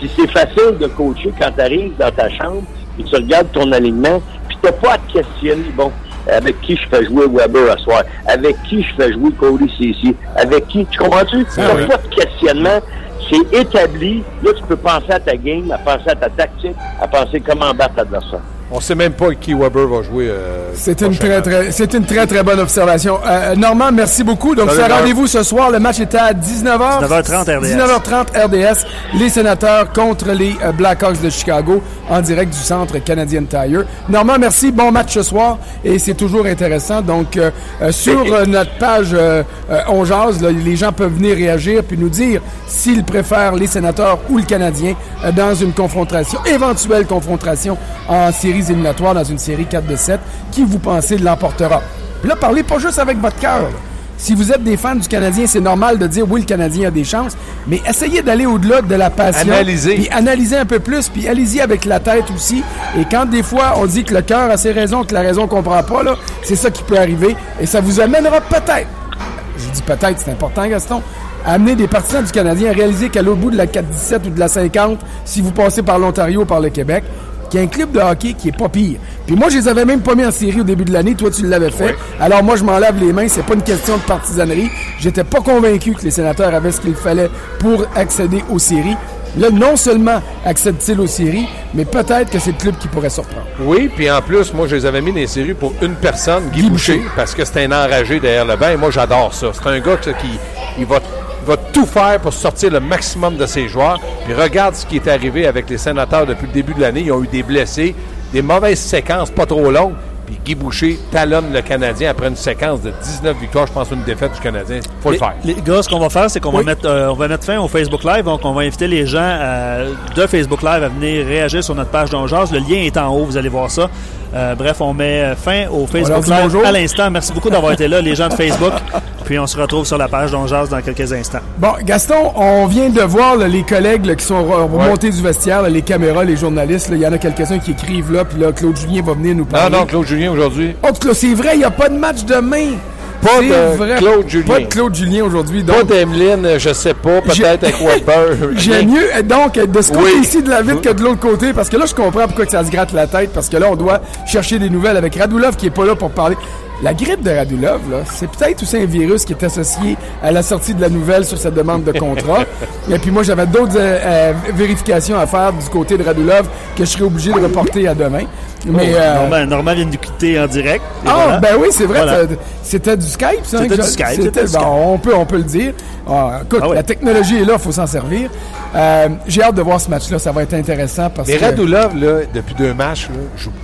Speaker 4: si c'est facile de coacher quand tu arrives dans ta chambre et tu regardes ton alignement, tu pas à te questionner, bon, avec qui je fais jouer Weber à soir, avec qui je fais jouer Cody Cici, avec qui, tu comprends-tu? Tu n'as pas de questionnement c'est établi. Là, tu peux penser à ta game, à penser à ta tactique, à penser comment battre l'adversaire.
Speaker 2: On sait même pas qui Weber va jouer. Euh,
Speaker 1: c'est une très très, c'est une très très bonne observation. Euh, Normand, merci beaucoup. Donc, c'est rendez-vous ce soir. Le match était à 19h.
Speaker 3: 19h30 RDS.
Speaker 1: 19h30 RDS. Les sénateurs contre les euh, Blackhawks de Chicago en direct du centre Canadian Tire. Normand, merci. Bon match ce soir et c'est toujours intéressant. Donc, euh, sur notre page On Jase, les gens peuvent venir réagir puis nous dire s'ils préfèrent les sénateurs ou le Canadien dans une confrontation, éventuelle confrontation en éliminatoires dans une série 4 de 7. Qui vous pensez l'emportera? là, parlez pas juste avec votre cœur. Si vous êtes des fans du Canadien, c'est normal de dire oui, le Canadien a des chances, mais essayez d'aller au-delà de la passion.
Speaker 2: Analysez.
Speaker 1: Puis analysez un peu plus, puis allez-y avec la tête aussi. Et quand des fois on dit que le cœur a ses raisons, que la raison comprend pas, là, c'est ça qui peut arriver. Et ça vous amènera peut-être, je dis peut-être, c'est important Gaston, à amener des partisans du Canadien à réaliser qu'à l'autre bout de la 4-17 ou de la 50, si vous passez par l'Ontario ou par le Québec, qu'il y a un club de hockey qui est pas pire. Puis moi, je les avais même pas mis en série au début de l'année. Toi, tu l'avais fait. Alors moi, je m'en lave les mains. C'est pas une question de partisanerie. J'étais pas convaincu que les sénateurs avaient ce qu'il fallait pour accéder aux séries. Là, non seulement accèdent-ils aux séries, mais peut-être que c'est le club qui pourrait surprendre.
Speaker 2: Oui, puis en plus, moi, je les avais mis dans les séries pour une personne, Guy, Boucher, parce que c'est un enragé derrière le banc. Et moi, j'adore ça. C'est un gars qui il va va tout faire pour sortir le maximum de ses joueurs. Puis regarde ce qui est arrivé avec les sénateurs depuis le début de l'année. Ils ont eu des blessés, des mauvaises séquences pas trop longues. Puis Guy Boucher talonne le Canadien après une séquence de 19 victoires, je pense une défaite du Canadien. faut le faire.
Speaker 3: Les gars, ce qu'on va faire, c'est qu'on va mettre euh, on va mettre fin au Facebook Live. Donc, on va inviter les gens euh, de Facebook Live à venir réagir sur notre page d'Ongeaz. Le lien est en haut, vous allez voir ça. Euh, bref, on met fin au Facebook Live à l'instant. Merci beaucoup d'avoir été là, les gens de Facebook. Puis on se retrouve sur la page d'Ongeaz dans quelques instants.
Speaker 1: Bon, Gaston, on vient de voir les collègues qui sont remontés du vestiaire, les caméras, les journalistes. Il y en a quelques-uns qui écrivent là, puis là, Claude Julien va venir nous parler.
Speaker 2: Non, non, Claude Julien aujourd'hui.
Speaker 1: Oh, c'est vrai, il n'y a pas de match demain.
Speaker 2: Pas de Claude Julien.
Speaker 1: Pas de Claude Julien aujourd'hui.
Speaker 2: Pas d'Emeline, je sais pas, peut-être avec Weber.
Speaker 1: J'aime mieux, donc, de ce côté-ci de la ville que de l'autre côté, parce que là, je comprends pourquoi que ça se gratte la tête, parce que là, on doit chercher des nouvelles avec Radulov qui est pas là pour parler. La grippe de Radulov, c'est peut-être aussi un virus qui est associé à la sortie de la nouvelle sur cette demande de contrat. Et puis moi, j'avais d'autres euh, euh, vérifications à faire du côté de Radulov que je serais obligé de reporter à demain.
Speaker 3: Mais oh, euh... Normand, vient de nous quitter en direct.
Speaker 1: Ah, ben oui, c'est vrai. C'était du Skype, ça.
Speaker 3: C'était du Skype.
Speaker 1: on, peut, on peut le dire. Ah, écoute, ah la technologie est là, il faut s'en servir. Euh, j'ai hâte de voir ce match-là, ça va être intéressant. Parce
Speaker 2: Mais Radulov, là, depuis deux matchs,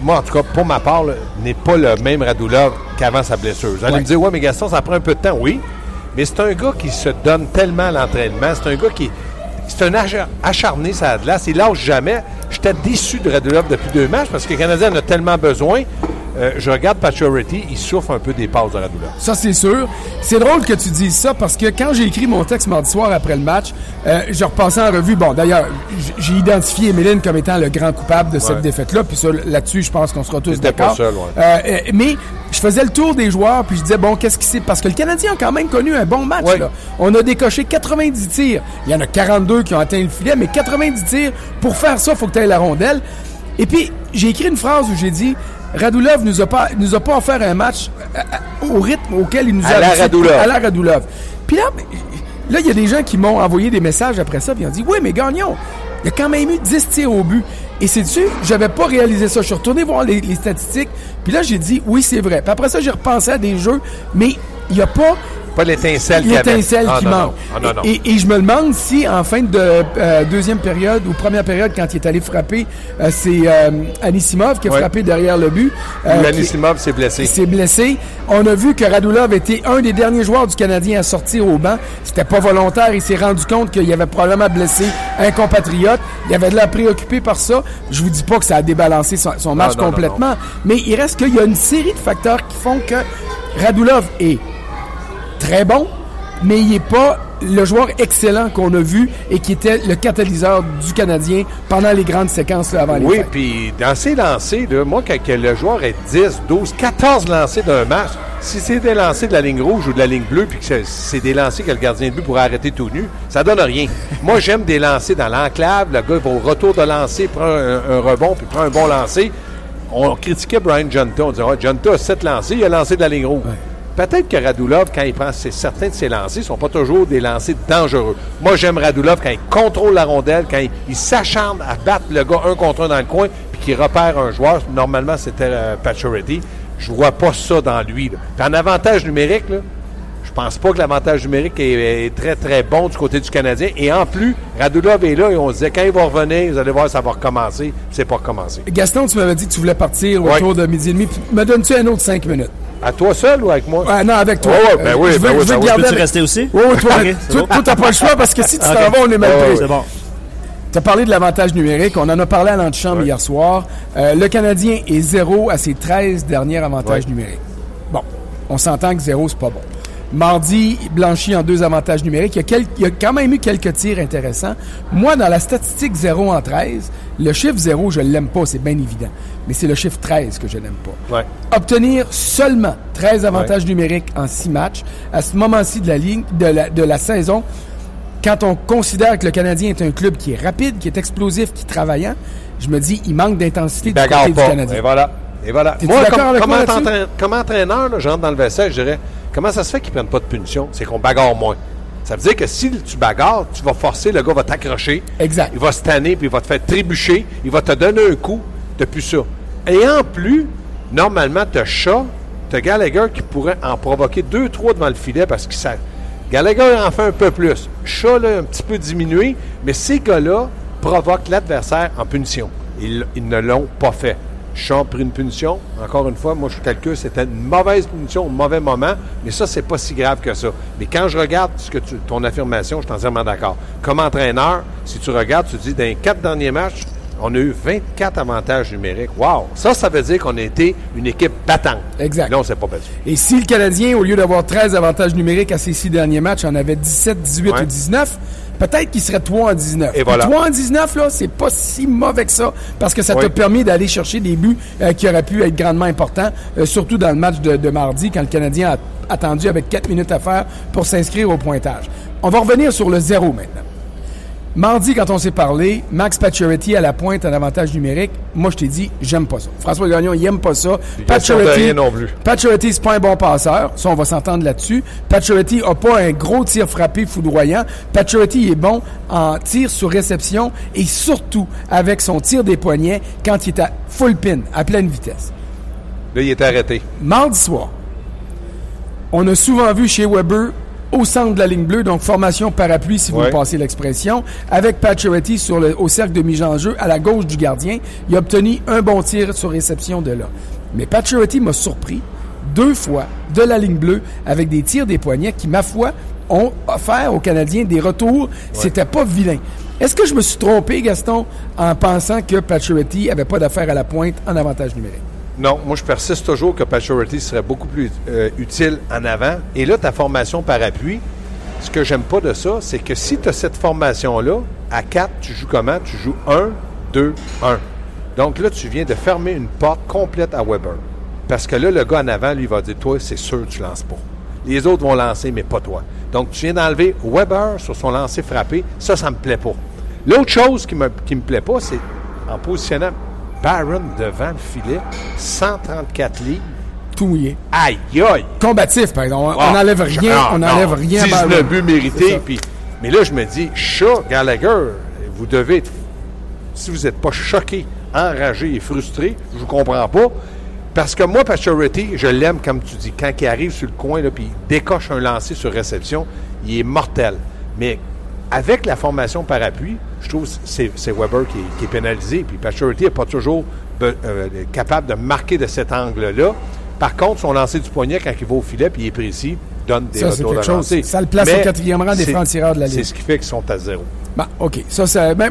Speaker 2: moi, en tout cas, pour ma part, n'est pas le même Radulov qu'avant sa blessure. Vous allez me dire, ouais, mais Gaston, ça prend un peu de temps. Oui, mais c'est un gars qui se donne tellement à l'entraînement. C'est un gars qui. C'est un acharné, ça a de Il lâche jamais. J'étais déçu de Radulov depuis deux matchs parce que le Canadien en a tellement besoin. Euh, je regarde Paturity, il souffre un peu des passes de la douleur.
Speaker 1: Ça, c'est sûr. C'est drôle que tu dises ça parce que quand j'ai écrit mon texte mardi soir après le match, euh, je repassais en revue. Bon, d'ailleurs, j'ai identifié Emeline comme étant le grand coupable de cette défaite-là. Puis là-dessus, je pense qu'on sera tous d'accord. Euh, mais je faisais le tour des joueurs, puis je disais, bon, qu'est-ce qui c'est? Parce que le Canadien a quand même connu un bon match. Là. On a décoché 90 tirs. Il y en a 42 qui ont atteint le filet, mais 90 tirs, pour faire ça, il faut que tu aies la rondelle. Et puis, j'ai écrit une phrase où j'ai dit, Radulov nous a pas nous a pas offert un match euh, euh, au rythme auquel il nous a
Speaker 2: la Radulov.
Speaker 1: à la Radulov. Puis là, là il y a des gens qui m'ont envoyé des messages après ça puis ils ont dit "Oui, mais Gagnon, il y a quand même eu 10 tirs au but." Et c'est-tu, j'avais pas réalisé ça. Je suis retourné voir les, les statistiques. Puis là, j'ai dit, oui, c'est vrai. Puis après ça, j'ai repensé à des jeux, mais il n'y a pas
Speaker 2: pas l'étincelle qui
Speaker 1: L'étincelle qui manque. et, et, je me demande si, en fin de euh, deuxième période ou première période, quand il est allé frapper, euh, c'est euh, Anisimov qui a frappé derrière le but.
Speaker 2: Euh, Anisimov s'est blessé.
Speaker 1: s'est blessé. On a vu que Radulov était un des derniers joueurs du Canadien à sortir au banc. C'était pas volontaire. Il s'est rendu compte qu'il y avait probablement blessé un compatriote. Il avait de la préoccupé par ça. Je vous dis pas que ça a débalancé son, match complètement, mais il reste qu'il y a une série de facteurs qui font que Radulov est très bon, mais il n'est pas le joueur excellent qu'on a vu et qui était le catalyseur du Canadien pendant les grandes séquences avant les
Speaker 2: Oui, puis dans ces lancers, moi, quand le joueur est 10, 12, 14 lancés d'un match, si c'est des lancers de la ligne rouge ou de la ligne bleue, puis que c'est des lancers que le gardien de but pourrait arrêter tout nu, ça donne rien. moi, j'aime des lancers dans l'enclave. Le gars va au retour de lancer, prend un, rebond, puis prend un bon lancer. On critiquait Brian Junta. On disait, oh, Junta a 7 lancers, il a lancé de la ligne rouge. Peut-être que Radulov, quand il prend certains de ses lancers, ne sont pas toujours des lancers dangereux. Moi, j'aime Radulov quand il contrôle la rondelle, quand il, s'acharne à battre le gars un contre un dans le coin, puis qui repère un joueur. Normalement, c'était euh. Je vois pas ça dans lui. Puis en avantage numérique, là, je pense pas que l'avantage numérique est, est très, très bon du côté du Canadien. Et en plus, Radulov est là et on se disait, quand il va revenir, vous allez voir, ça va recommencer. C'est pas recommencé.
Speaker 1: Gaston, tu m'avais dit que tu voulais partir autour de midi et demi. Puis Me donnes-tu un autre cinq minutes?
Speaker 2: À toi seul ou avec moi?
Speaker 1: Ouais, non, avec toi.
Speaker 2: Ouais, ouais, ben oui,
Speaker 1: je veux,
Speaker 2: ben oui,
Speaker 1: je veux
Speaker 2: ben
Speaker 1: garder
Speaker 3: Peux-tu rester aussi?
Speaker 1: Oui, oui, toi,
Speaker 3: Ok, c'est
Speaker 1: toi,
Speaker 3: bon.
Speaker 1: toi, t'as pas le choix parce que si tu t'en vas, on est mal pris.
Speaker 3: C'est bon.
Speaker 1: Tu as parlé de l'avantage numérique. On en a parlé à l'antichambre hier soir. Euh, le Canadien est zéro à ses 13 derniers avantages
Speaker 2: Ouais.
Speaker 1: numériques. Bon, on s'entend que zéro, c'est pas bon. Mardi, blanchi en deux avantages numériques. Il y, a quel- il y a quand même eu quelques tirs intéressants. Moi, dans la statistique 0 en 13, le chiffre 0, je l'aime pas, c'est bien évident. Mais c'est le chiffre 13 que je n'aime pas.
Speaker 2: Ouais.
Speaker 1: Obtenir seulement 13 avantages numériques en 6 matchs, à ce moment-ci de la ligne, de la, de la saison, quand on considère que le Canadien est un club qui est rapide, qui est explosif, qui est travaillant, je me dis, il manque d'intensité du côté du. Canadien.
Speaker 2: Et voilà. Et voilà. Moi, comme, comme, entraîneur, comme entraîneur, là, je rentre dans le vestiaire, je dirais, comment ça se fait qu'ils prennent pas de punition? C'est qu'on bagarre moins. Ça veut dire que si tu bagarres, tu vas forcer, le gars va t'accrocher.
Speaker 1: Exact.
Speaker 2: Il va se tanner, puis il va te faire trébucher. Il va te donner un coup. T'as plus ça. Et en plus, normalement, t'as Chat, t'as Gallagher qui pourrait en provoquer deux, trois devant le filet parce que ça. Gallagher en fait un peu plus. Chat, là, un petit peu diminué, mais ces gars-là provoquent l'adversaire en punition. Ils, ils ne l'ont pas fait. A pris une punition. Encore une fois, moi, je calcule, c'était une mauvaise punition au mauvais moment, mais ça, c'est pas si grave que ça. Mais quand je regarde ce que tu, ton affirmation, je suis entièrement d'accord. Comme entraîneur, si tu regardes, tu dis, dans les quatre derniers matchs, on a eu 24 avantages numériques. Wow! Ça, ça veut dire qu'on a été une équipe battante.
Speaker 1: Exact.
Speaker 2: Là, on s'est pas battu.
Speaker 1: Et si le Canadien, au lieu d'avoir 13 avantages numériques à ses six derniers matchs, en avait 17, 18
Speaker 2: Ouais.
Speaker 1: ou 19, peut-être qu'il serait 3 en 19.
Speaker 2: Et voilà.
Speaker 1: 3 en 19, là, c'est pas si mauvais que ça, parce que ça
Speaker 2: Oui.
Speaker 1: t'a permis d'aller chercher des buts euh, qui auraient pu être grandement importants, euh, surtout dans le match de, de mardi, quand le Canadien a attendu avec 4 minutes à faire pour s'inscrire au pointage. On va revenir sur le zéro maintenant. Mardi, quand on s'est parlé, Max Pacioretty à la pointe en avantage numérique, moi je t'ai dit, j'aime pas ça. François Gagnon, il aime pas ça.
Speaker 2: Rien non plus.
Speaker 1: Pacioretty, c'est pas un bon passeur. Ça, on va s'entendre là-dessus. Pacioretty a pas un gros tir frappé foudroyant. Pacioretty est bon en tir sur réception et surtout avec son tir des poignets quand il est à full pin, à pleine vitesse.
Speaker 2: Là, il est arrêté.
Speaker 1: Mardi soir, on a souvent vu chez Weber au centre de la ligne bleue, donc formation parapluie si vous
Speaker 2: Ouais.
Speaker 1: passez l'expression, avec Pacioretty sur le, au cercle de mise en jeu à la gauche du gardien. Il a obtenu un bon tir sur réception de là. Mais Pacioretty m'a surpris deux fois de la ligne bleue avec des tirs des poignets qui, ma foi, ont offert aux Canadiens des retours. C'était pas vilain. Est-ce que je me suis trompé, Gaston, en pensant que Pacioretty avait pas d'affaire à la pointe en avantage numérique?
Speaker 2: Non, moi je persiste toujours que Pacioretty serait beaucoup plus euh, utile en avant. Et là, ta formation par appui, ce que j'aime pas de ça, c'est que si tu as cette formation-là, à 4, tu joues comment? Tu joues 1, 2, 1. Donc là, tu viens de fermer une porte complète à Weber. Parce que là, le gars en avant, lui, va dire, toi, c'est sûr, tu lances pas. Les autres vont lancer, mais pas toi. Donc, tu viens d'enlever Weber sur son lancer frappé. Ça, ça me plaît pas. L'autre chose qui me, qui me plaît pas, c'est en positionnant Barron devant le filet, 134 livres.
Speaker 1: Tout mouillé.
Speaker 2: Aïe, aïe!
Speaker 1: Combatif, par exemple. On
Speaker 2: Ah,
Speaker 1: n'enlève
Speaker 2: je-
Speaker 1: rien,
Speaker 2: non,
Speaker 1: on n'enlève rien à
Speaker 2: 19
Speaker 1: Byron.
Speaker 2: buts
Speaker 1: C'est
Speaker 2: mérités.
Speaker 1: ça.
Speaker 2: Puis, mais là, je me dis, chat, Gallagher, vous devez être. Si vous n'êtes pas choqué, enragé et frustré, je ne vous comprends pas. Parce que moi, Pacioretty, je l'aime, comme tu dis. Quand il arrive sur le coin, puis il décoche un lancer sur réception, il est mortel. Mais avec la formation par appui, je trouve que c'est Weber qui, est- qui est pénalisé. Puis Pacioretty n'est pas toujours euh, capable de marquer de cet angle-là. Par contre, son lancer du poignet, quand il va au filet, puis il est précis, donne des
Speaker 1: Ça,
Speaker 2: retours
Speaker 1: le place
Speaker 2: Mais
Speaker 1: au quatrième rang des francs-tireurs de la Ligue.
Speaker 2: C'est ce qui fait qu'ils sont à zéro.
Speaker 1: Bon, OK. Ça, ça ben,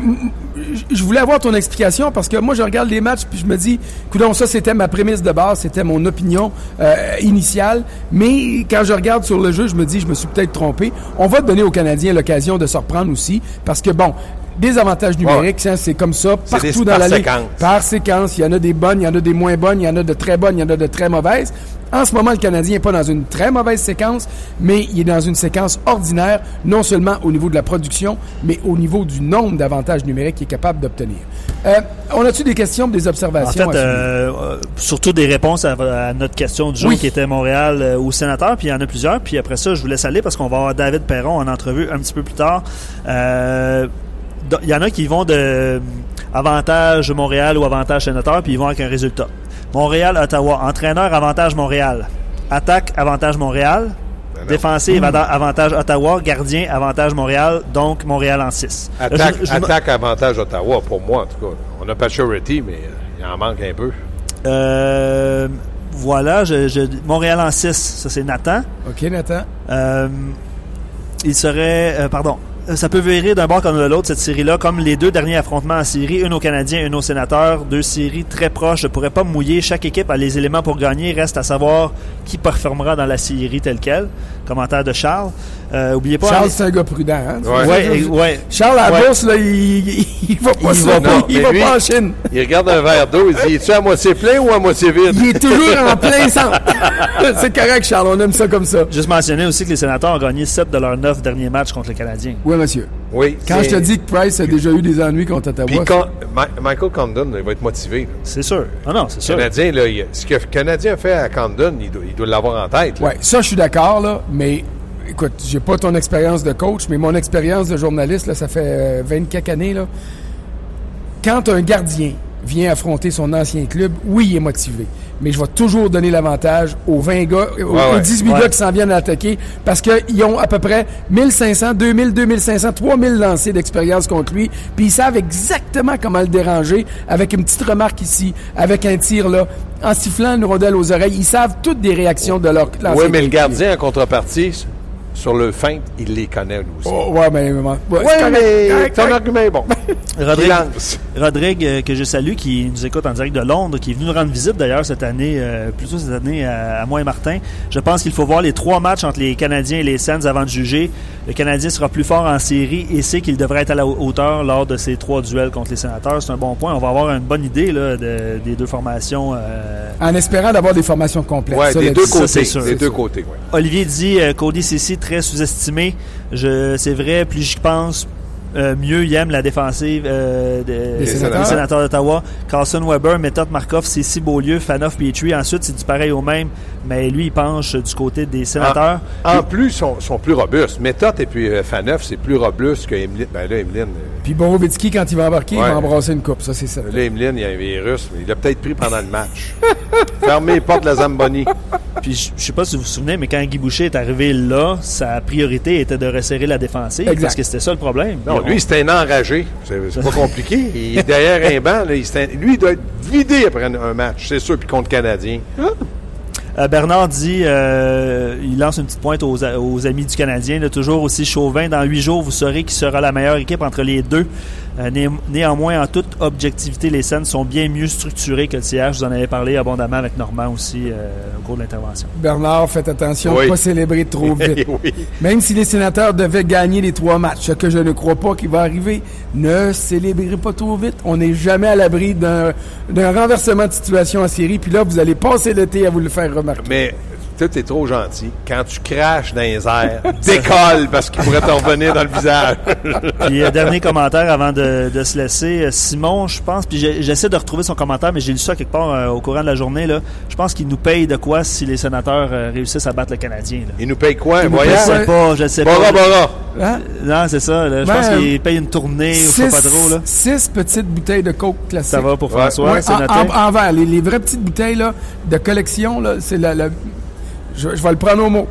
Speaker 1: je voulais avoir ton explication parce que moi, je regarde les matchs puis je me dis, coudonc, ça, c'était ma prémisse de base, c'était mon opinion euh, initiale. Mais quand je regarde sur le jeu, je me dis, je me suis peut-être trompé. On va donner aux Canadiens l'occasion de se reprendre aussi parce que, bon, des avantages numériques, ça, c'est comme ça partout
Speaker 2: des-
Speaker 1: dans
Speaker 2: par
Speaker 1: la Ligue. Par séquence. Il y en a des bonnes, il y en a des moins bonnes, il y en a de très bonnes, il y en a de très mauvaises. En ce moment, le Canadien n'est pas dans une très mauvaise séquence, mais il est dans une séquence ordinaire, non seulement au niveau de la production, mais au niveau du nombre d'avantages numériques qu'il est capable d'obtenir. Euh, on a-tu des questions, des
Speaker 3: En
Speaker 1: observations?
Speaker 3: fait,
Speaker 1: ce niveau?
Speaker 3: euh, surtout des réponses à, à notre question du jour
Speaker 1: Oui.
Speaker 3: qui était Montréal euh, ou sénateur, puis il y en a plusieurs. Puis après ça, je vous laisse aller parce qu'on va avoir David Perron en entrevue un petit peu plus tard. Euh, Il y en a qui vont de avantage Montréal ou avantage Sénateur, puis ils vont avec un résultat. Montréal-Ottawa. Entraîneur, avantage Montréal. Attaque, avantage Montréal.
Speaker 2: Ben
Speaker 3: Défensive, avantage Ottawa. Gardien, avantage Montréal. Donc, Montréal en 6.
Speaker 2: Attaque, attaque avantage Ottawa, pour moi, en tout cas. On a pas surety, mais il en manque un peu.
Speaker 3: Euh, voilà, je, je- Montréal en 6, ça c'est Nathan.
Speaker 1: OK, Nathan.
Speaker 3: Euh, il serait, euh, pardon, ça peut virer d'un bord comme de l'autre, cette série-là, comme les deux derniers affrontements en série, une aux Canadiens, une aux Sénateurs, deux séries très proches, je pourrais pas mouiller, chaque équipe a les éléments pour gagner, reste à savoir qui performera dans la série telle quelle. Commentaire de Charles. Euh, oubliez pas...
Speaker 1: Charles, c'est un gars prudent. Hein?
Speaker 2: Ouais.
Speaker 3: ouais, ouais.
Speaker 1: Charles, à la
Speaker 3: Ouais.
Speaker 1: bourse, là, il, il, va pas,
Speaker 2: Il va pas.
Speaker 1: il
Speaker 2: Mais
Speaker 1: va
Speaker 2: lui-
Speaker 1: pas en Chine.
Speaker 2: Il regarde un verre d'eau, il dit Es-tu à moitié plein ou à moitié vide?
Speaker 1: Il est toujours en plein centre. c'est correct, Charles, on aime ça comme ça.
Speaker 3: Juste mentionner aussi que les Sénateurs ont gagné 7 de leurs 9 derniers matchs contre les Canadiens.
Speaker 1: Oui, monsieur.
Speaker 2: Oui.
Speaker 1: Quand je te dis que Price a déjà eu des ennuis contre Ottawa,
Speaker 2: Puis Ma- Michael Condon, il va être motivé.
Speaker 3: C'est sûr. Ah non, c'est sûr.
Speaker 2: Canadien, là, il- ce que le Canadien a fait à Condon, il doit il doit l'avoir en tête.
Speaker 1: Ouais, ça, je suis d'accord, là, mais écoute, j'ai pas ton expérience de coach, mais mon expérience de journaliste, là, ça fait euh, 24 années, là. Quand un gardien vient affronter son ancien club, oui, il est motivé. Mais je vais toujours donner l'avantage aux 20 gars, aux,
Speaker 2: Ouais, ouais.
Speaker 1: aux 18
Speaker 3: Ouais.
Speaker 1: gars qui s'en viennent à attaquer parce qu'ils ont à peu près 1500, 2000, 2500, 3000 lancers d'expérience contre lui. Puis ils savent exactement comment le déranger avec une petite remarque ici, avec un tir là, en sifflant une rondelle aux oreilles. Ils savent toutes des réactions de leur
Speaker 2: Oui,
Speaker 1: l'ancien
Speaker 2: mais le gardien, en contrepartie, sur le feinte, il les connaît, lui aussi.
Speaker 1: Oh, ouais, mais, ouais, correct,
Speaker 2: mais
Speaker 1: correct,
Speaker 2: ton
Speaker 1: correct.
Speaker 2: argument est bon.
Speaker 3: Rodrigue. Rodrigue, euh, que je salue, qui nous écoute en direct de Londres, qui est venu nous rendre visite d'ailleurs cette année, euh, plutôt cette année à, à moi et Martin. Je pense qu'il faut voir les trois matchs entre les Canadiens et les Sens avant de juger. Le Canadien sera plus fort en série et sait qu'il devrait être à la hauteur lors de ces trois duels contre les Sénateurs. C'est un bon point. On va avoir une bonne idée là, de- des deux formations. euh,
Speaker 1: En espérant d'avoir des formations complètes.
Speaker 2: Ouais,
Speaker 1: Ça,
Speaker 2: des deux
Speaker 1: ça,
Speaker 2: côtés.
Speaker 3: c'est sûr.
Speaker 2: Des deux côtés, ouais.
Speaker 3: Olivier dit euh, Cody Ceci très sous-estimé. C'est vrai, plus j'y pense, euh, mieux il aime la défensive euh, de-
Speaker 1: Des
Speaker 2: sénateurs.
Speaker 3: d'Ottawa. Carlson Weber, Méthode Markov, Ceci Beaulieu, Fanoff Petrie. Ensuite, c'est du pareil au même, mais lui, il penche du côté des sénateurs.
Speaker 2: En plus, ils sont, sont plus robustes. Méthode et puis euh, Faneuf, c'est plus robuste que Emeline. Ben là, Emeline, euh,
Speaker 1: Puis Borovitsky, quand il va embarquer, il va embrasser une coupe. Ça, c'est ça.
Speaker 2: là, Emeline, il y a un virus, mais il l'a peut-être pris pendant le match. Fermez les portes de la Zamboni.
Speaker 3: Puis je sais pas si vous vous souvenez, mais quand Guy Boucher est arrivé là, sa priorité était de resserrer la défensive
Speaker 1: Exact.
Speaker 3: parce que c'était ça le problème.
Speaker 2: Non, lui, c'était un enragé. C'est pas compliqué. Il est derrière un banc. là, il s'est- lui, il doit être vidé après un, un match, c'est sûr, puis contre le Canadien.
Speaker 3: Euh, Bernard dit, euh, il lance une petite pointe aux, aux amis du Canadien, là, toujours aussi chauvin. Dans huit jours, vous saurez qui sera la meilleure équipe entre les deux. Euh, né- néanmoins, en toute objectivité, les scènes sont bien mieux structurées que le CH. Je vous en avais parlé abondamment avec Normand aussi euh, au cours de l'intervention.
Speaker 1: Bernard, faites attention de
Speaker 2: Oui.
Speaker 1: ne pas célébrer trop vite.
Speaker 2: oui.
Speaker 1: Même si les sénateurs devaient gagner les trois matchs, ce que je ne crois pas qu'il va arriver, ne célébrez pas trop vite. On n'est jamais à l'abri d'un d'un renversement de situation en série. Puis là, vous allez passer l'été à vous le faire remarquer.
Speaker 2: Mais toi, t'es trop gentil. Quand tu craches dans les airs, décolle parce qu'il pourrait t'en revenir dans le visage.
Speaker 3: Puis, euh, dernier commentaire avant de, de se laisser. Euh, Simon, je pense, puis j'essaie de retrouver son commentaire, mais j'ai lu ça quelque part euh, au courant de la journée. Là. Je pense qu'il nous paye de quoi si les sénateurs euh, réussissent à battre le Canadien. Là.
Speaker 2: Il nous paye quoi, un
Speaker 3: Je
Speaker 2: voyage?
Speaker 1: paye
Speaker 3: sais pas, je sais
Speaker 2: Bora,
Speaker 3: pas.
Speaker 2: bora.
Speaker 1: Hein?
Speaker 3: Non, c'est ça. là. Je
Speaker 1: Ben,
Speaker 3: pense qu'il paye une tournée ou je sais pas trop. Là.
Speaker 1: six petites bouteilles de coke classiques.
Speaker 3: Ça va pour. François,
Speaker 1: Ouais, en, en- en verre. Les, les vraies petites bouteilles là, de collection, là, c'est la, la- je, je vais le prendre au mot.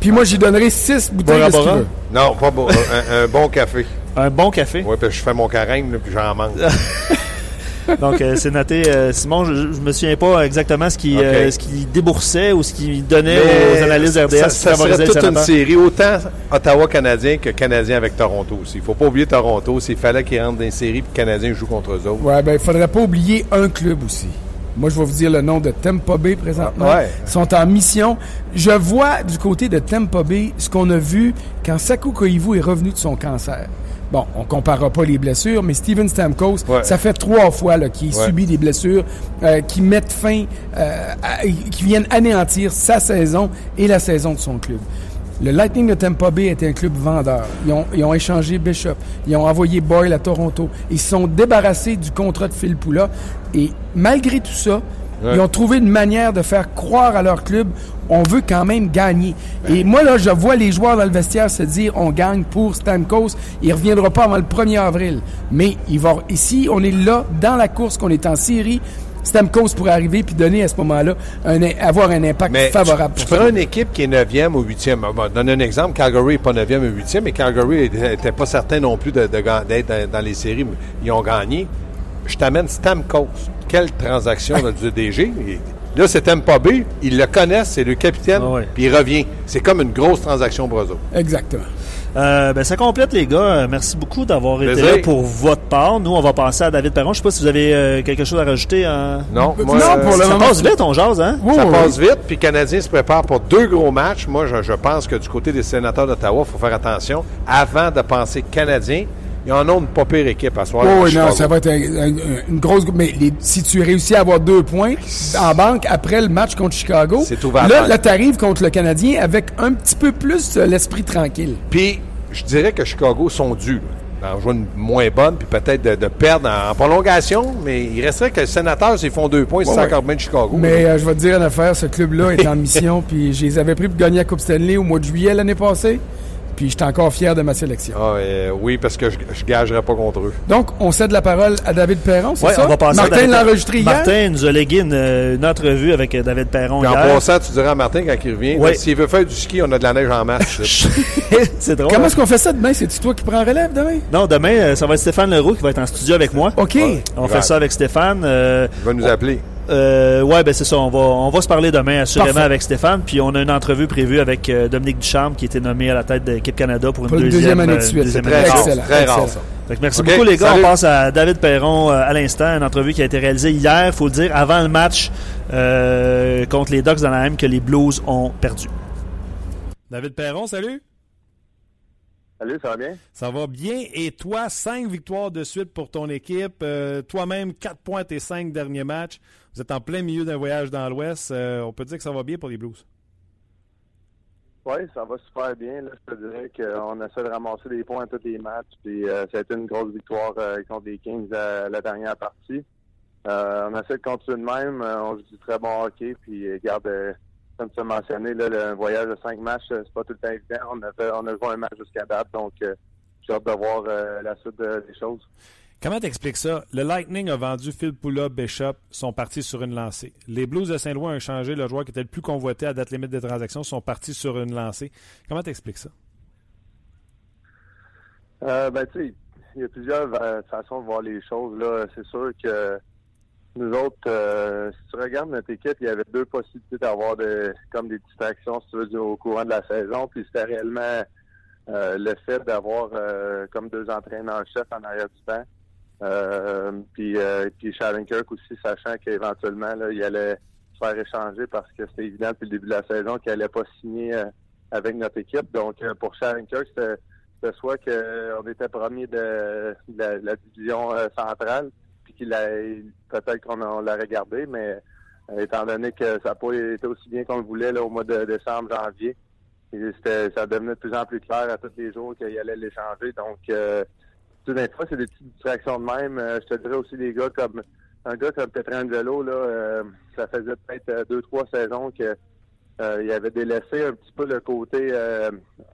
Speaker 1: Puis moi, j'y donnerai six bouteilles de ce qu'il
Speaker 3: Bora?
Speaker 1: veut.
Speaker 2: Non, pas bon. un, un bon café.
Speaker 3: Un bon café?
Speaker 2: Oui, puis je fais mon carême, là, puis j'en manque.
Speaker 3: Donc, euh, c'est noté. Euh, Simon, je, je me souviens pas exactement ce qu'il euh, déboursait ou ce qu'il donnait
Speaker 2: Mais
Speaker 3: aux analystes
Speaker 2: ça-
Speaker 3: RDS
Speaker 2: Ça, ça serait toute une série, autant Ottawa-Canadien que Canadien avec Toronto aussi. Il faut pas oublier Toronto. S'il fallait qu'ils rentrent dans une série puis Canadien joue contre eux autres.
Speaker 1: Ouais, ben, il faudrait pas oublier un club aussi. Moi, je vais vous dire le nom de Tampa Bay présentement.
Speaker 2: Ouais.
Speaker 1: Ils sont en mission. Je vois du côté de Tampa Bay ce qu'on a vu quand Saku Koivu est revenu de son cancer. Bon, on comparera pas les blessures, mais Steven Stamkos,
Speaker 2: Ouais.
Speaker 1: ça fait trois fois qu'il
Speaker 2: Ouais.
Speaker 1: subit des blessures euh, qui mettent fin, euh, à- qui viennent anéantir sa saison et la saison de son club. Le Lightning de Tampa Bay était un club vendeur. Ils ont, ils ont échangé Bishop. Ils ont envoyé Boyle à Toronto. Ils se sont débarrassés du contrat de Phil Poula. Et malgré tout ça,
Speaker 5: Ils ont trouvé une manière de faire croire à leur club, on veut quand même gagner. Et moi, là, je vois les joueurs dans le vestiaire se dire, on gagne pour Stamkos. Il reviendra pas avant le 1er avril. Mais il va, ici, on est là, dans la course, qu'on est en série. Stamkos pourrait arriver puis donner à ce moment-là un, avoir un impact favorable.
Speaker 2: Tu, tu prends une équipe qui est 9e ou 8e. On va donner un exemple. Calgary n'est pas 9e ou 8e, mais Calgary n'était pas certain non plus d'être dans, les séries. Ils ont gagné. Je t'amène Stamkos. Quelle transaction du DG. Là, c'est Tampa Bay. Ils le connaissent, c'est le capitaine, ah puis il revient. C'est comme une grosse transaction pour eux
Speaker 5: Exactement.
Speaker 3: Euh, ben, ça complète, les gars. Merci beaucoup d'avoir été là pour votre part. Nous, on va passer à David Perron. Je sais pas si vous avez euh, quelque chose à rajouter.
Speaker 2: Non,
Speaker 3: moi, non pour le ça passe vite, on jase, hein?
Speaker 2: ça passe vite, puis le Canadien se prépare pour deux gros matchs. Moi, je, je pense que du côté des sénateurs d'Ottawa, il faut faire attention. Avant de penser Canadien, il y en a une pas pire équipe à soir.
Speaker 5: Oh, oui, non, ça va être une grosse. Mais si tu réussis à avoir deux points en banque après le match contre Chicago, là, là tu arrives contre le Canadien avec un petit peu plus l'esprit tranquille.
Speaker 2: Puis, je dirais que Chicago sont dus. En jouant une moins bonne, puis peut-être de, perdre en, prolongation, mais il resterait que les sénateurs, s'ils font deux points, c'est encore bien de Chicago.
Speaker 5: Mais euh, je vais te dire une affaire, ce club-là est en mission, puis je les avais pris pour gagner la Coupe Stanley au mois de juillet l'année passée. Puis j'étais encore fier de ma sélection.
Speaker 2: Ah, euh, oui, parce que je, ne gagerais pas contre eux.
Speaker 5: Donc, on cède la parole à David Perron, c'est ça?
Speaker 3: On va passer
Speaker 5: Martin l'a enregistré hier.
Speaker 3: Martin nous a légué une, entrevue avec euh, David Perron
Speaker 2: Puis
Speaker 3: hier.
Speaker 2: En passant, tu diras à Martin quand il revient, s'il veut faire du ski, on a de la neige en masse.
Speaker 5: c'est drôle. Comment est-ce qu'on fait ça demain? C'est-tu toi qui prends relève demain?
Speaker 3: Non, demain, euh, ça va être Stéphane Leroux qui va être en studio avec moi.
Speaker 5: OK.
Speaker 3: on fait ça avec Stéphane.
Speaker 2: il va nous appeler.
Speaker 3: Euh, ouais, ben c'est ça. On va, on va se parler demain assurément avec Stéphane. Puis on a une entrevue prévue avec euh, Dominique Ducharme qui était nommé à la tête de l'équipe Canada pour une deuxième,
Speaker 5: année de suite.
Speaker 3: C'est
Speaker 5: très,
Speaker 2: rare, très rare.
Speaker 3: merci beaucoup les gars. On passe à David Perron euh, à l'instant. Une entrevue qui a été réalisée hier, faut le dire, avant le match euh, contre les Ducks dans la M que les Blues ont perdu.
Speaker 5: David Perron, salut.
Speaker 6: Salut, ça va bien?
Speaker 5: Ça va bien. Et toi, cinq victoires de suite pour ton équipe. Toi-même, quatre points tes cinq derniers matchs. Vous êtes en plein milieu d'un voyage dans l'Ouest. Euh, on peut dire que ça va bien pour les Blues.
Speaker 6: Oui, ça va super bien. je te dirais qu'on essaie de ramasser des points à tous les matchs. Puis euh, ça a été une grosse victoire euh, contre les Kings à la dernière partie. on essaie de continuer de même. on joue du très bon hockey. Puis garde, comme tu as mentionné, là, le voyage de cinq matchs, c'est pas tout le temps évident. On a, on a joué un match jusqu'à date. Donc j'ai hâte de voir la suite des choses.
Speaker 5: Comment t'expliques ça? Le Lightning a vendu Phil Poula, Bishop, sont partis sur une lancée. Les Blues de Saint-Louis ont changé le joueur qui était le plus convoité à date limite des transactions, sont partis sur une lancée. Comment t'expliques ça?
Speaker 6: Euh, ben, tu sais, il y a plusieurs euh, façons de voir les choses. là. C'est sûr que nous autres, euh, si tu regardes notre équipe, il y avait deux possibilités d'avoir comme des distractions, si tu veux, au courant de la saison. Puis c'était réellement le fait d'avoir comme deux entraîneurs-chefs en arrière du temps. Euh, puis, euh, puis Kirk aussi, sachant qu'éventuellement, là, il allait se faire échanger parce que c'était évident depuis le début de la saison qu'il n'allait pas signer euh, avec notre équipe. Donc, euh, pour Kirk, c'était soit qu'on était premier de, la, division centrale, puis qu'il a peut-être qu'on l'aurait gardé, mais étant donné que ça n'a pas été aussi bien qu'on le voulait là, au mois de décembre, janvier, ça devenait de plus en plus clair à tous les jours qu'il allait l'échanger. Donc, tout des fois, c'est des petites distractions de même. Euh, je te dirais aussi des gars comme un gars comme Petrangelo, là, euh, ça faisait peut-être euh, deux, trois saisons que il avait délaissé un petit peu le côté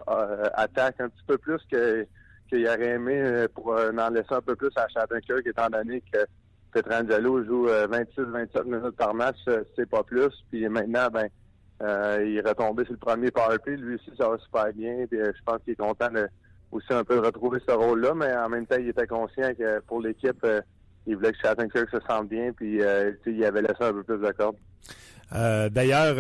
Speaker 6: attaque un petit peu plus que qu'il aurait aimé pour en laisser un peu plus à Shattenkirk, étant donné que Petrangelo joue 26-27 minutes par match, c'est pas plus. Puis maintenant, ben il est retombé sur le premier power Lui aussi, ça va super bien. je pense qu'il est content de aussi un peu retrouver ce rôle-là, mais en même temps, il était conscient que pour l'équipe, euh, il voulait que Shattenkirk se sente bien, puis euh, il avait laissé un peu plus de corde.
Speaker 5: Euh, d'ailleurs,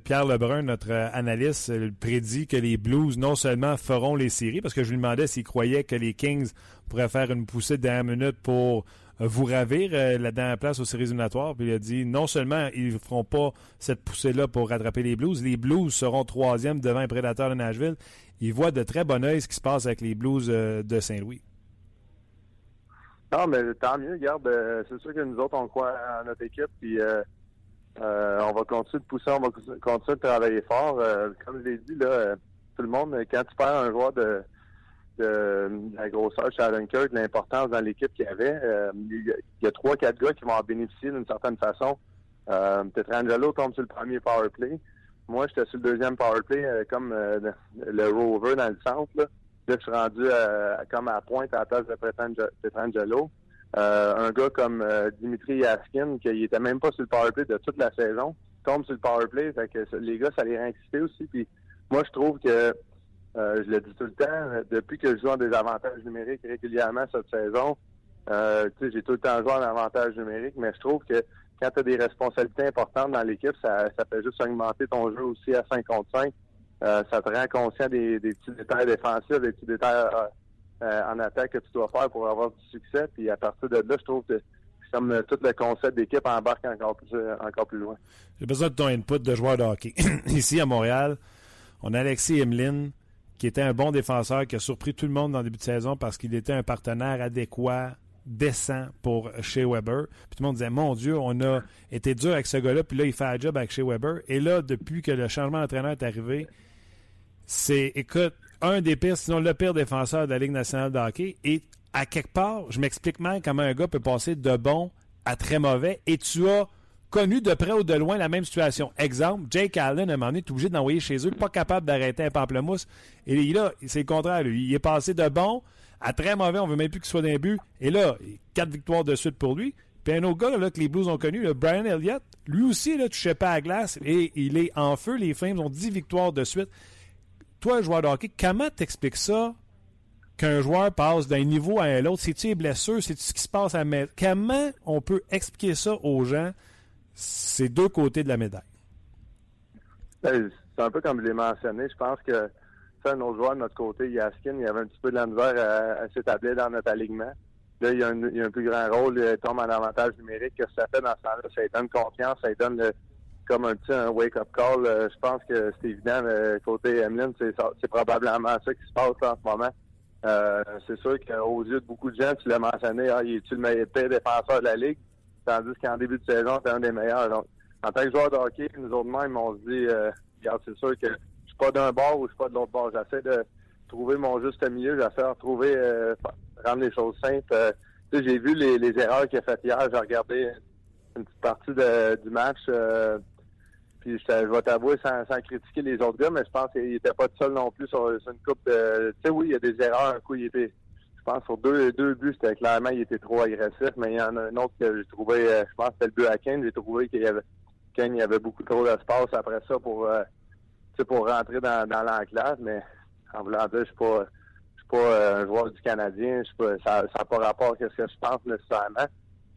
Speaker 5: Pierre Lebrun, notre analyste, prédit que les Blues non seulement feront les séries, parce que je lui demandais s'il croyait que les Kings pourraient faire une poussée de dernière minute pour vous ravir la dernière place aux séries éliminatoires. Puis il a dit non seulement ils ne feront pas cette poussée-là pour rattraper les Blues, les Blues seront troisième devant les Prédateurs de Nashville il voit de très bon oeil ce qui se passe avec les Blues euh, de Saint-Louis.
Speaker 6: Non, mais tant mieux. Regarde, euh, c'est sûr que nous autres, on croit à notre équipe, puis euh, on va continuer de pousser, on va continuer de travailler fort. comme je l'ai dit, là, tout le monde, quand tu perds un joueur de, de, la grosseur Sharon Kirk, l'importance dans l'équipe qu'il y avait, il y a trois, quatre gars qui vont en bénéficier d'une certaine façon. Euh, Petrangelo tombe sur le premier power play. Moi, j'étais sur le deuxième power play, euh, comme euh, le rover dans le centre. Là, je suis rendu comme à pointe à la place de Petrangelo. un gars comme Dimitri Yaskin, qui était même pas sur le power play de toute la saison, tombe sur le power play. Fait que les gars, ça les a aussi. Puis moi, je trouve que je le dis tout le temps, depuis que je joue en des avantages numériques régulièrement cette saison, euh, j'ai tout le temps joué en avantage numérique, mais je trouve que quand tu as des responsabilités importantes dans l'équipe, ça, ça fait juste augmenter ton jeu aussi à 5 contre 5. Euh, ça te rend conscient des, petits détails défensifs, des petits détails euh, euh, en attaque que tu dois faire pour avoir du succès. Puis à partir de là, je trouve que comme tout le concept d'équipe embarque encore plus, encore plus loin.
Speaker 5: J'ai besoin de ton input de joueur de hockey. Ici à Montréal, on a Alexis Emeline, qui était un bon défenseur, qui a surpris tout le monde dans le début de saison parce qu'il était un partenaire adéquat décent pour Shea Weber. Puis tout le monde disait, mon Dieu, on a été dur avec ce gars-là, puis là, il fait un job avec Shea Weber. Et là, depuis que le changement d'entraîneur est arrivé, c'est, écoute, un des pires, sinon le pire défenseur de la Ligue nationale de hockey. Et à quelque part, je m'explique mal comment un gars peut passer de bon à très mauvais. Et tu as connu de près ou de loin la même situation. Exemple, Jake Allen, à un moment donné, est obligé d'envoyer chez eux, pas capable d'arrêter un pamplemousse. Et là, c'est le contraire. Il est passé de bon à très mauvais, on veut même plus qu'il soit d'un but. Et là, quatre victoires de suite pour lui. Puis un autre gars là, que les Blues ont connu, Brian Elliott, lui aussi, là, touchait pas à glace et il est en feu. Les Flames ont 10 victoires de suite. Toi, joueur de hockey, comment t'expliques ça qu'un joueur passe d'un niveau à l'autre? C'est-tu les blessures? C'est-tu ce qui se passe à la Comment on peut expliquer ça aux gens, ces deux côtés de la médaille?
Speaker 6: Ben, c'est un peu comme je l'ai mentionné. Je pense que un autre joueur de notre côté, Yaskin, il avait un petit peu de la à, s'établir dans notre alignement. Là, il y, a un, plus grand rôle, il tombe en avantage numérique. que ça fait dans ce temps-là? Ça lui donne confiance, ça lui donne comme un petit wake-up call. Euh, je pense que c'est évident, le côté Emeline, c'est probablement ça qui se passe en ce moment. Euh, c'est sûr qu'aux yeux de beaucoup de gens, tu l'as mentionné, ah, il est-tu le meilleur défenseur de la Ligue? Tandis qu'en début de saison, c'est un des meilleurs. Donc, en tant que joueur de hockey, nous autres mêmes, on se dit, euh, regarde, c'est sûr que pas d'un bord ou je suis pas de l'autre bord. J'essaie de trouver mon juste milieu. J'essaie de trouver, euh, rendre les choses simples. Euh, j'ai vu les, erreurs qu'il a faites hier. J'ai regardé une petite partie du match. Euh, puis je, vais t'avouer sans, critiquer les autres gars, mais je pense qu'il était pas tout seul non plus sur, une coupe. Tu sais, oui, il y a des erreurs. Il était. Je pense sur deux, deux buts, c'était clairement il était trop agressif, mais il y en a un autre que j'ai trouvé, je pense c'était le but à Kane, j'ai trouvé qu'il y avait Kane, il y avait beaucoup trop d'espace après ça pour pour rentrer dans, dans l'enclave, mais en voulant dire, je suis pas, je suis pas euh, un joueur du Canadien, je suis pas, ça n'a pas rapport à ce que je pense nécessairement.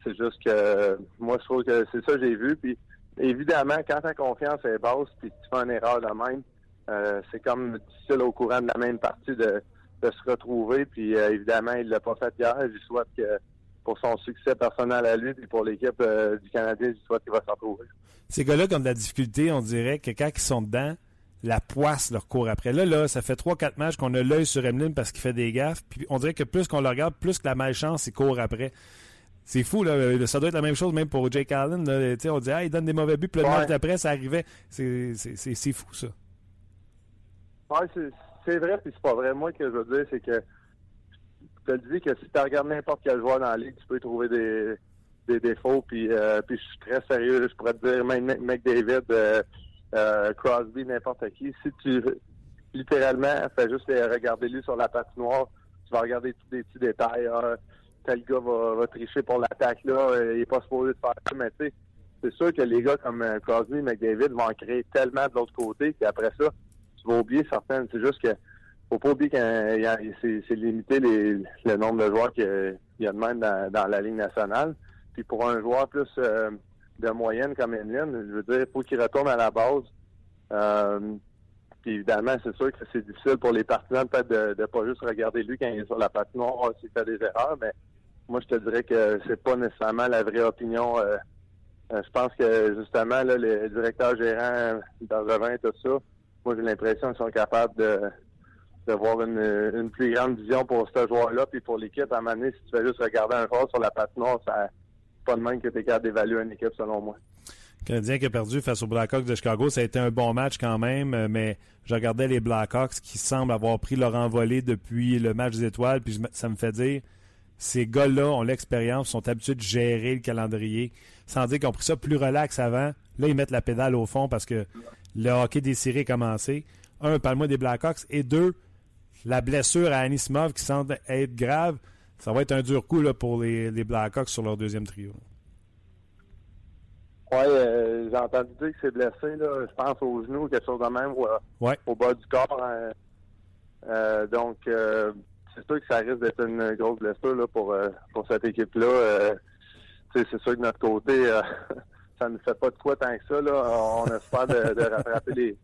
Speaker 6: C'est juste que moi, je trouve que c'est ça que j'ai vu. Puis évidemment, quand ta confiance est basse, puis tu fais une erreur de même, euh, c'est comme difficile au courant de la même partie de, de se retrouver. Puis euh, évidemment, il l'a pas fait hier. Je souhaite que pour son succès personnel à lui et pour l'équipe du Canadien, je souhaite qu'il va s'en retrouver.
Speaker 5: Ces gars-là ont de la difficulté, on dirait que quand ils sont dedans, la poisse leur court après. Là, là, ça fait 3-4 matchs qu'on a l'œil sur Emeline parce qu'il fait des gaffes. Puis on dirait que plus qu'on le regarde, plus que la malchance, il court après. C'est fou, là. Ça doit être la même chose même pour Jake Allen. Là. On dit, ah, il donne des mauvais buts, puis le match d'après, ça arrivait. C'est fou, ça.
Speaker 6: Ouais, c'est vrai, puis c'est pas vrai. Moi, ce que je veux dire, c'est que je te dis que si tu regardes n'importe quel joueur dans la ligue, tu peux trouver des, des défauts, puis, euh, puis je suis très sérieux. Je pourrais te dire, même McDavid, euh, euh, Crosby, n'importe qui. Si tu littéralement fais juste regarder lui sur la patinoire, tu vas regarder tous les petits détails. Ah, tel gars va, tricher pour l'attaque là, euh, il est pas supposé de faire ça, mais tu sais, c'est sûr que les gars comme euh, Crosby McDavid vont en créer tellement de l'autre côté qu'après ça, tu vas oublier certaines. C'est juste que faut pas oublier que c'est limité le nombre de joueurs qu'il y a de même dans, la Ligue nationale. Puis pour un joueur plus de moyenne comme Emeline, je veux dire, faut qu'il retourne à la base. Euh, puis évidemment, c'est sûr que c'est difficile pour les partisans peut-être de ne pas juste regarder lui quand il est sur la patinoire s'il fait des erreurs, mais moi je te dirais que c'est pas nécessairement la vraie opinion. Euh, euh, je pense que justement, là, les directeurs gérants d'Angevin et tout ça, moi j'ai l'impression qu'ils sont capables de d'avoir une, une plus grande vision pour ce joueur-là, puis pour l'équipe, à un moment donné, si tu fais juste regarder un joueur sur la patinoire, ça pas de même que tu capable d'évaluer une équipe, selon moi.
Speaker 5: Canadien qui a perdu face aux Blackhawks de Chicago, ça a été un bon match quand même, euh, mais je regardais les Blackhawks qui semblent avoir pris leur envolée depuis le match des étoiles, puis ça me fait dire, ces gars-là ont l'expérience, sont habitués de gérer le calendrier, sans dire qu'ils ont pris ça plus relax avant. Là, ils mettent la pédale au fond parce que le hockey des séries a commencé. Un, parle-moi des Blackhawks. Et deux, la blessure à Anismov qui semble être grave. Ça va être un dur coup là, pour les, les Blackhawks sur leur deuxième trio.
Speaker 6: Oui, euh, j'ai entendu dire que c'est blessé, là, je pense au genou, quelque chose de même, ou,
Speaker 5: Ouais.
Speaker 6: au bas du corps. hein. Euh, donc, euh, c'est sûr que ça risque d'être une grosse blessure là, pour, euh, pour cette équipe-là. Euh, c'est sûr que de notre côté, euh, ça ne fait pas de quoi tant que ça. Là. On espère de, de rattraper les,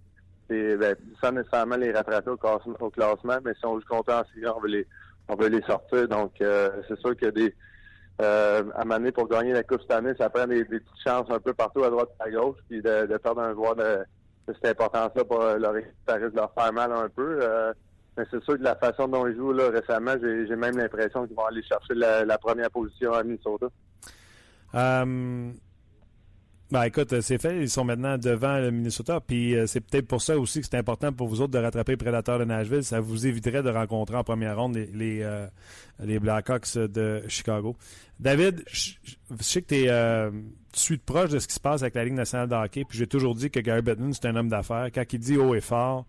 Speaker 6: les ben, sans nécessairement les rattraper au, classement, au classement, mais si on joue contre en série, on veut les on veut les sortir. Donc, euh, c'est sûr que des euh, à Mané pour gagner la Coupe cette année, ça prend des, petites chances un peu partout à droite et à gauche, puis de, perdre un joueur de, cette importance-là pour euh, leur faire mal un peu. Mais c'est sûr que la façon dont ils jouent là, récemment, j'ai même l'impression qu'ils vont aller chercher la, première position à Minnesota.
Speaker 5: Ben écoute, c'est fait. Ils sont maintenant devant le Minnesota. Puis euh, c'est peut-être pour ça aussi que c'est important pour vous autres de rattraper les Prédateurs de Nashville. Ça vous éviterait de rencontrer en première ronde les, les, euh, Blackhawks de Chicago. David, je sais que euh, tu suis de proche de ce qui se passe avec la Ligue nationale de hockey. Puis j'ai toujours dit que Gary Bettman, c'est un homme d'affaires. Quand il dit haut et fort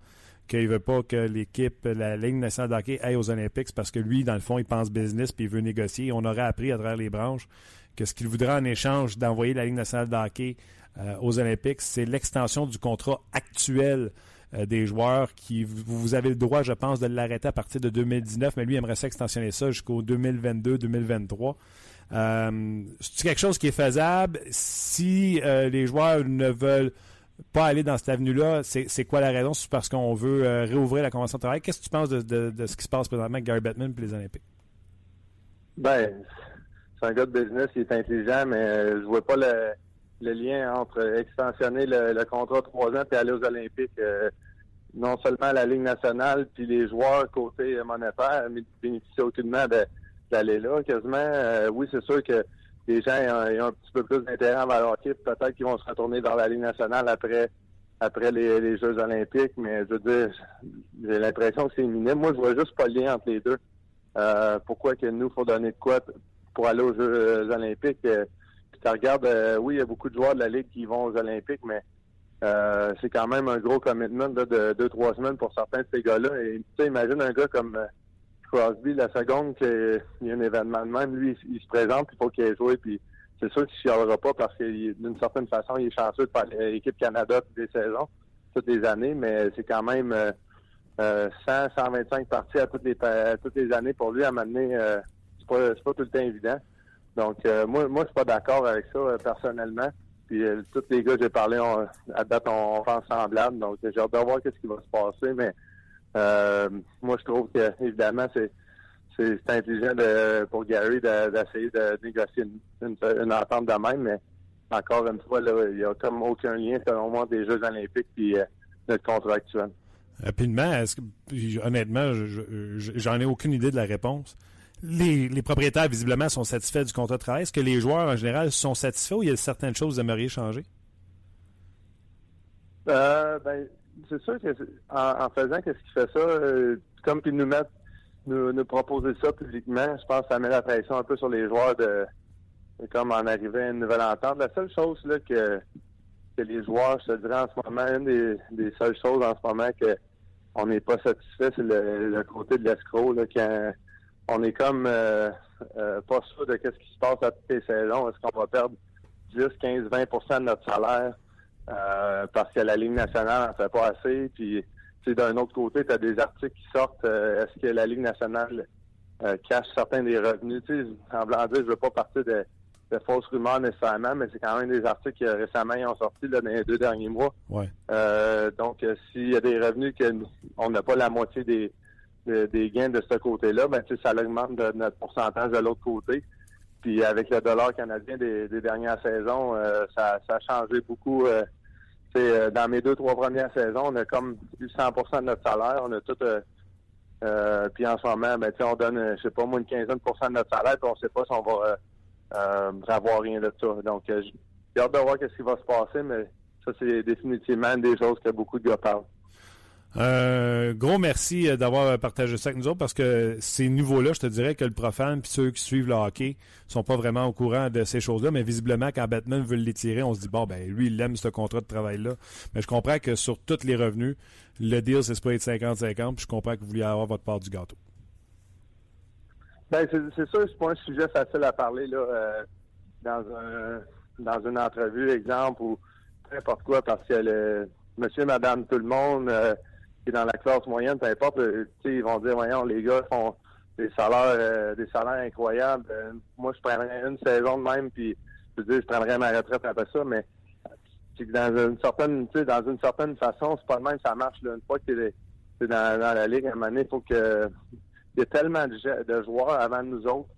Speaker 5: qu'il veut pas que l'équipe, la Ligue nationale de hockey aille aux Olympiques, parce que lui, dans le fond, il pense business puis il veut négocier. On aurait appris à travers les branches que ce qu'il voudrait en échange d'envoyer la Ligue nationale de hockey euh, aux Olympiques, c'est l'extension du contrat actuel euh, des joueurs qui vous, avez le droit, je pense, de l'arrêter à partir de 2019, mais lui aimerait ça extensionner ça jusqu'au 2022-2023. Euh, c'est quelque chose qui est faisable? Si les joueurs ne veulent pas aller dans cette avenue-là. C'est quoi la raison? C'est parce qu'on veut euh, réouvrir la convention de travail. Qu'est-ce que tu penses de, de- de ce qui se passe présentement avec Gary Bettman et les Olympiques?
Speaker 6: Ben, c'est un gars de business, il est intelligent, mais euh, je vois pas le, lien entre extensionner le, contrat trois ans et aller aux Olympiques. Euh, non seulement la Ligue nationale, puis les joueurs côté monétaire mais bénéficient aucunement de- d'aller là, quasiment. Euh, oui, c'est sûr que les gens ont, un petit peu plus d'intérêt envers le hockey. Peut-être qu'ils vont se retourner vers la Ligue nationale après après les, Jeux olympiques, mais je veux dire, j'ai l'impression que c'est minime. Moi, je vois juste pas le lien entre les deux. Euh, pourquoi que nous, faut donner de quoi pour aller aux Jeux euh, olympiques? Euh, puis tu regardes, oui, il y a beaucoup de joueurs de la Ligue qui vont aux Olympiques, mais c'est quand même un gros commitment de deux, trois semaines pour certains de ces gars-là. Et tu sais, imagine un gars comme Crosby, la seconde qu'il y a un événement de même, lui, il, se présente, il faut qu'il ait joué, puis c'est sûr qu'il ne chialera pas parce que d'une certaine façon, il est chanceux de faire l'équipe Canada toutes les saisons, toutes les années, mais c'est quand même euh, euh, 100, 125 parties à toutes les toutes les années pour lui à m'amener. Euh, c'est pas c'est pas tout le temps évident. Donc euh, moi moi je suis pas d'accord avec ça euh, personnellement. Puis euh, tous les gars que j'ai parlé à date on, on pense semblable. Donc j'ai hâte de voir qu'est-ce qui va se passer, mais euh, moi je trouve que évidemment c'est c'est intelligent de, pour Gary de- d'essayer de, négocier une, une, une entente de même, mais encore une fois, là, il n'y a comme aucun lien selon moi des Jeux olympiques et notre contrat actuel.
Speaker 5: Rapidement, est-ce que, honnêtement, je- je- j'en ai aucune idée de la réponse. Les, les propriétaires, visiblement, sont satisfaits du contrat de travail. Est-ce que les joueurs, en général, sont satisfaits ou il y a certaines choses que vous aimeriez changer?
Speaker 6: Euh, ben, c'est sûr que en, faisant qu'est-ce qui fait ça, euh, comme qu'ils nous mettent, nous, proposer ça publiquement, je pense que ça met la pression un peu sur les joueurs de, comme en arriver à une nouvelle entente. La seule chose là que, que les joueurs, je te dirais en ce moment, une des, des seules choses en ce moment que on n'est pas satisfait, c'est le, le côté de l'escroc, quand on est comme euh, euh, pas sûr de qu'est-ce qui se passe à toutes les saisons. Est-ce qu'on va perdre 10, 15, 20% de notre salaire? Euh, parce que la Ligue nationale n'en fait pas assez. Puis, d'un autre côté, tu as des articles qui sortent. euh, Est-ce que la Ligue nationale euh, cache certains des revenus? Tu sais, en blanc dire, je veux pas partir de, de fausses rumeurs nécessairement, mais c'est quand même des articles qui récemment ils ont sorti là, dans les deux derniers mois.
Speaker 5: Ouais.
Speaker 6: Donc, s'il y a des revenus que nous- on n'a pas la moitié des, de- des gains de ce côté-là, ben, ça augmente de notre pourcentage de l'autre côté. Puis avec le dollar canadien des, des dernières saisons, ça, ça a changé beaucoup. Euh, dans mes deux, trois premières saisons, on a comme eu 100% de notre salaire. On a tout... euh, euh, puis en ce moment, ben, on donne, je sais pas, moins une quinzaine de notre salaire, puis on sait pas si on va avoir rien de ça. Donc, j'ai hâte de voir qu'est-ce qui va se passer, mais ça, c'est définitivement des choses que beaucoup de gars parlent.
Speaker 5: Un gros merci euh, d'avoir partagé ça avec nous autres parce que ces niveaux-là, je te dirais que le profane puis ceux qui suivent le hockey sont pas vraiment au courant de ces choses-là, mais visiblement, quand Batman veut l'étirer, on se dit, bon, ben, lui, il aime ce contrat de travail-là. Mais je comprends que sur tous les revenus, le deal, c'est pas être 50-50, puis je comprends que vous vouliez avoir votre part du gâteau.
Speaker 6: Ben, c'est sûr, c'est pas un sujet facile à parler, là, euh, dans un, dans une entrevue, exemple, ou n'importe quoi, parce que le monsieur, madame, tout le monde, euh, dans la classe moyenne, peu importe, euh, ils vont dire, voyons, les gars font des salaires, euh, des salaires incroyables. Euh, moi, je prendrais une saison de même, puis je veux je prendrais ma retraite après ça, mais dans une certaine, dans une certaine façon, c'est pas le même ça marche. Une fois que tu es, dans, la ligue, à un moment donné, il faut que il y a tellement de, joueurs avant nous autres,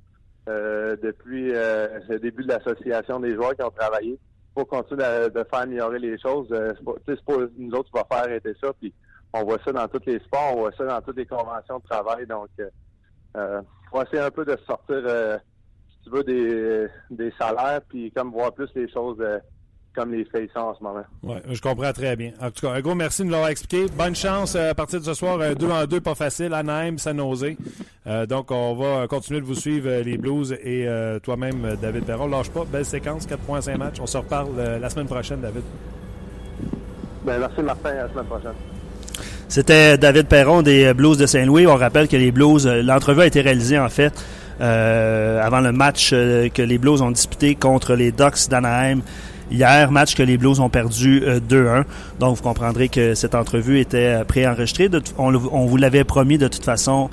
Speaker 6: depuis le début de l'association des joueurs qui ont travaillé. Il faut continuer de, faire améliorer les choses. c'est pas, nous autres qui va faire arrêter ça, puis on voit ça dans tous les sports, on voit ça dans toutes les conventions de travail. Donc, euh, euh faut essayer un peu de sortir, euh, si tu veux, des, des salaires, puis comme voir plus les choses euh, comme les faits en ce moment.
Speaker 5: Oui, je comprends très bien. En tout cas, un gros merci de nous l'avoir expliqué. Bonne chance à partir de ce soir, un 2 en 2 pas facile, Anaheim, San Jose. donc, on va continuer de vous suivre, les Blues, et toi-même, David Perron. Lâche pas, belle séquence, 4.5 matchs. On se reparle la semaine prochaine, David.
Speaker 6: Ben, merci, Martin. À la semaine prochaine.
Speaker 3: C'était David Perron des Blues de Saint-Louis. On rappelle que les Blues, euh, l'entrevue a été réalisée en fait euh, avant le match euh, que les Blues ont disputé contre les Ducks d'Anaheim hier, match que les Blues ont perdu 2-1. Donc vous comprendrez que cette entrevue était préenregistrée. On, on vous l'avait promis de toute façon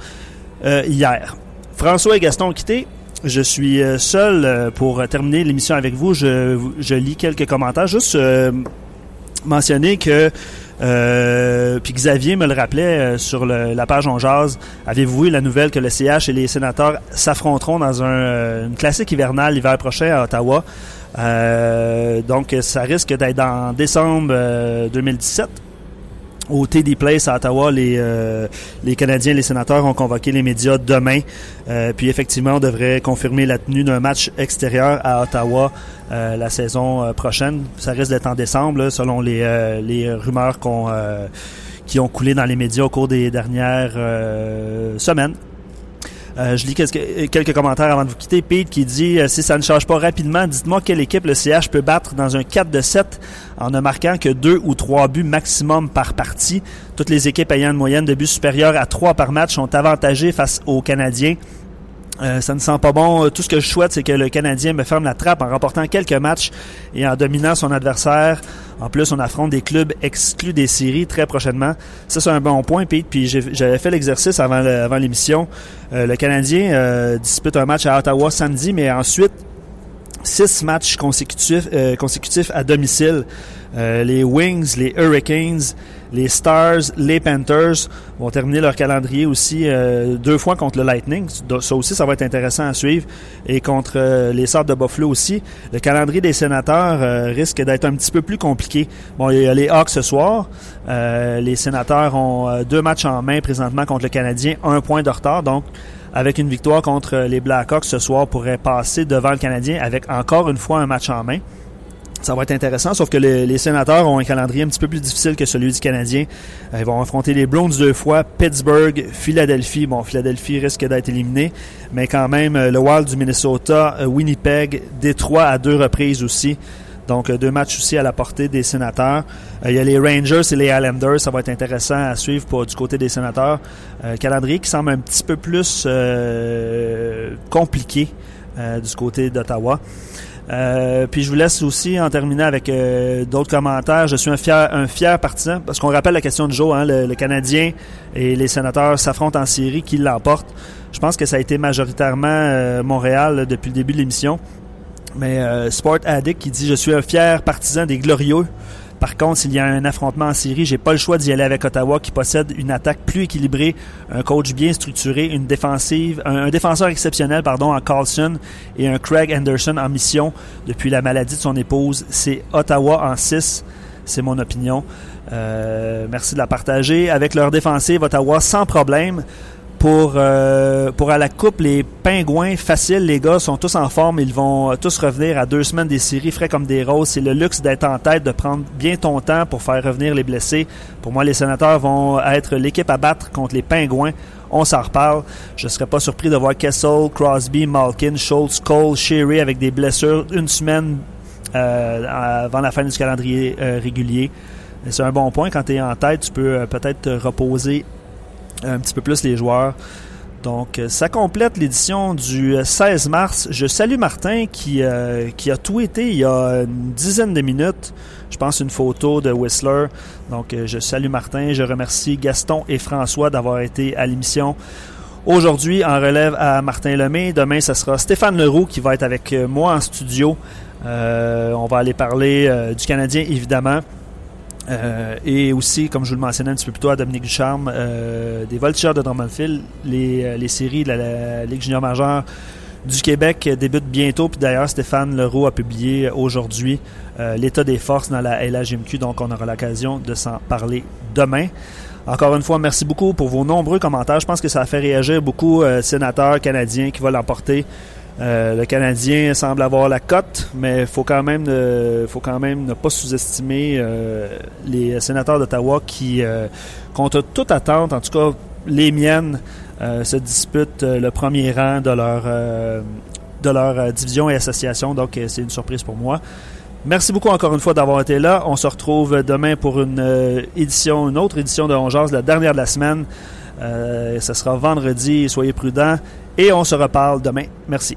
Speaker 3: hier. François et Gaston ont quitté. Je suis seul pour terminer l'émission avec vous. Je, je, lis quelques commentaires. Juste mentionner que euh, puis Xavier me le rappelait euh, sur la page On Jazz. Avez-vous vu la nouvelle que le CH et les sénateurs s'affronteront dans un, euh, une classique hivernale l'hiver prochain à Ottawa? donc, ça risque d'être en décembre 2017 au TD Place à Ottawa, les, euh, les Canadiens et les sénateurs ont convoqué les médias demain. Euh, puis effectivement, on devrait confirmer la tenue d'un match extérieur à Ottawa euh, la saison prochaine. Ça risque d'être en décembre, selon les, les rumeurs qu'on qui ont coulé dans les médias au cours des dernières semaines. Euh, je lis quelques, commentaires avant de vous quitter. Pete qui dit euh, si ça ne change pas rapidement, dites-moi quelle équipe le CH peut battre dans un 4 de 7 en ne marquant que deux ou trois buts maximum par partie. Toutes les équipes ayant une moyenne de buts supérieure à 3 par match sont avantagées face aux Canadiens. Euh, ça ne sent pas bon. Tout ce que je souhaite, c'est que le Canadien me ferme la trappe en remportant quelques matchs et en dominant son adversaire. En plus, on affronte des clubs exclus des séries très prochainement. Ça, c'est un bon point, Pete. Puis j'avais fait l'exercice avant, l'émission. Euh, le Canadien euh, dispute un match à Ottawa samedi, mais ensuite, six matchs consécutifs, consécutifs à domicile. les Wings, les Hurricanes, les Stars, les Panthers vont terminer leur calendrier aussi euh, deux fois contre le Lightning. Ça aussi, ça va être intéressant à suivre. Et contre euh, les Sortes de Buffalo aussi. Le calendrier des sénateurs euh, risque d'être un petit peu plus compliqué. Bon, il y a les Hawks ce soir. les sénateurs ont deux matchs en main présentement contre le Canadien, un point de retard. Donc, avec une victoire contre les Blackhawks ce soir, pourrait passer devant le Canadien avec encore une fois un match en main. Ça va être intéressant, sauf que les, sénateurs ont un calendrier un petit peu plus difficile que celui du Canadien. Euh, ils vont affronter les Browns deux fois, Pittsburgh, Philadelphie. Bon, Philadelphie risque d'être éliminé, mais quand même, euh, le Wild du Minnesota, euh, Winnipeg, Détroit à deux reprises aussi. Donc, deux matchs aussi à la portée des sénateurs. il y a les Rangers et les Islanders. Ça va être intéressant à suivre pour, du côté des sénateurs. calendrier qui semble un petit peu plus compliqué du côté d'Ottawa. Euh, puis je vous laisse aussi en terminer avec euh, d'autres commentaires. Je suis un fier, partisan parce qu'on rappelle la question de Joe, hein, le, Canadien et les sénateurs s'affrontent en série, qui l'emporte? Je pense que ça a été majoritairement euh, Montréal depuis le début de l'émission. Mais Sport Addict qui dit je suis un fier partisan des glorieux par contre, s'il y a un affrontement en série, j'ai pas le choix d'y aller avec Ottawa qui possède une attaque plus équilibrée, un coach bien structuré, une défensive, un, défenseur exceptionnel, pardon, en Carlson et un Craig Anderson en mission depuis la maladie de son épouse. C'est Ottawa en 6. C'est mon opinion. Euh, merci de la partager. Avec leur défensive, Ottawa sans problème pour, euh, pour à la coupe, les pingouins faciles, les gars sont tous en forme. Ils vont tous revenir à deux semaines des séries frais comme des roses. C'est le luxe d'être en tête, de prendre bien ton temps pour faire revenir les blessés. Pour moi, les sénateurs vont être l'équipe à battre contre les pingouins. On s'en reparle. Je ne serais pas surpris de voir Kessel, Crosby, Malkin, Schultz, Cole, Sherry avec des blessures une semaine euh, avant la fin du calendrier euh, régulier. C'est un bon point. Quand tu es en tête, tu peux euh, peut-être te reposer un petit peu plus les joueurs. Donc, ça complète l'édition du 16 mars. Je salue Martin qui, qui a tweeté il y a une dizaine de minutes, je pense, une photo de Whistler. Donc, je salue Martin. Je remercie Gaston et François d'avoir été à l'émission. Aujourd'hui, en relève à Martin Lemay. Demain, ce sera Stéphane Leroux qui va être avec moi en studio. on va aller parler du Canadien, évidemment. Euh, et aussi, comme je vous le mentionnais un petit peu plus tôt à Dominique Ducharme, euh, des voltigeurs de Drummondville, les, euh, les séries de la, Ligue junior majeure du Québec débutent bientôt. Puis d'ailleurs, Stéphane Leroux a publié aujourd'hui l'état des forces dans la LHMQ, donc on aura l'occasion de s'en parler demain. Encore une fois, merci beaucoup pour vos nombreux commentaires. Je pense que ça a fait réagir beaucoup de sénateurs canadiens qui vont l'emporter. Euh, le Canadien semble avoir la cote, mais il faut quand même faut quand même ne pas sous-estimer euh, les sénateurs d'Ottawa qui, euh, contre toute attente, en tout cas les miennes, se disputent le premier rang de leur, de leur division et association. Donc c'est une surprise pour moi. Merci beaucoup encore une fois d'avoir été là. On se retrouve demain pour une édition, une autre édition de On la dernière de la semaine. ce sera vendredi. Soyez prudents. Et on se reparle demain. Merci.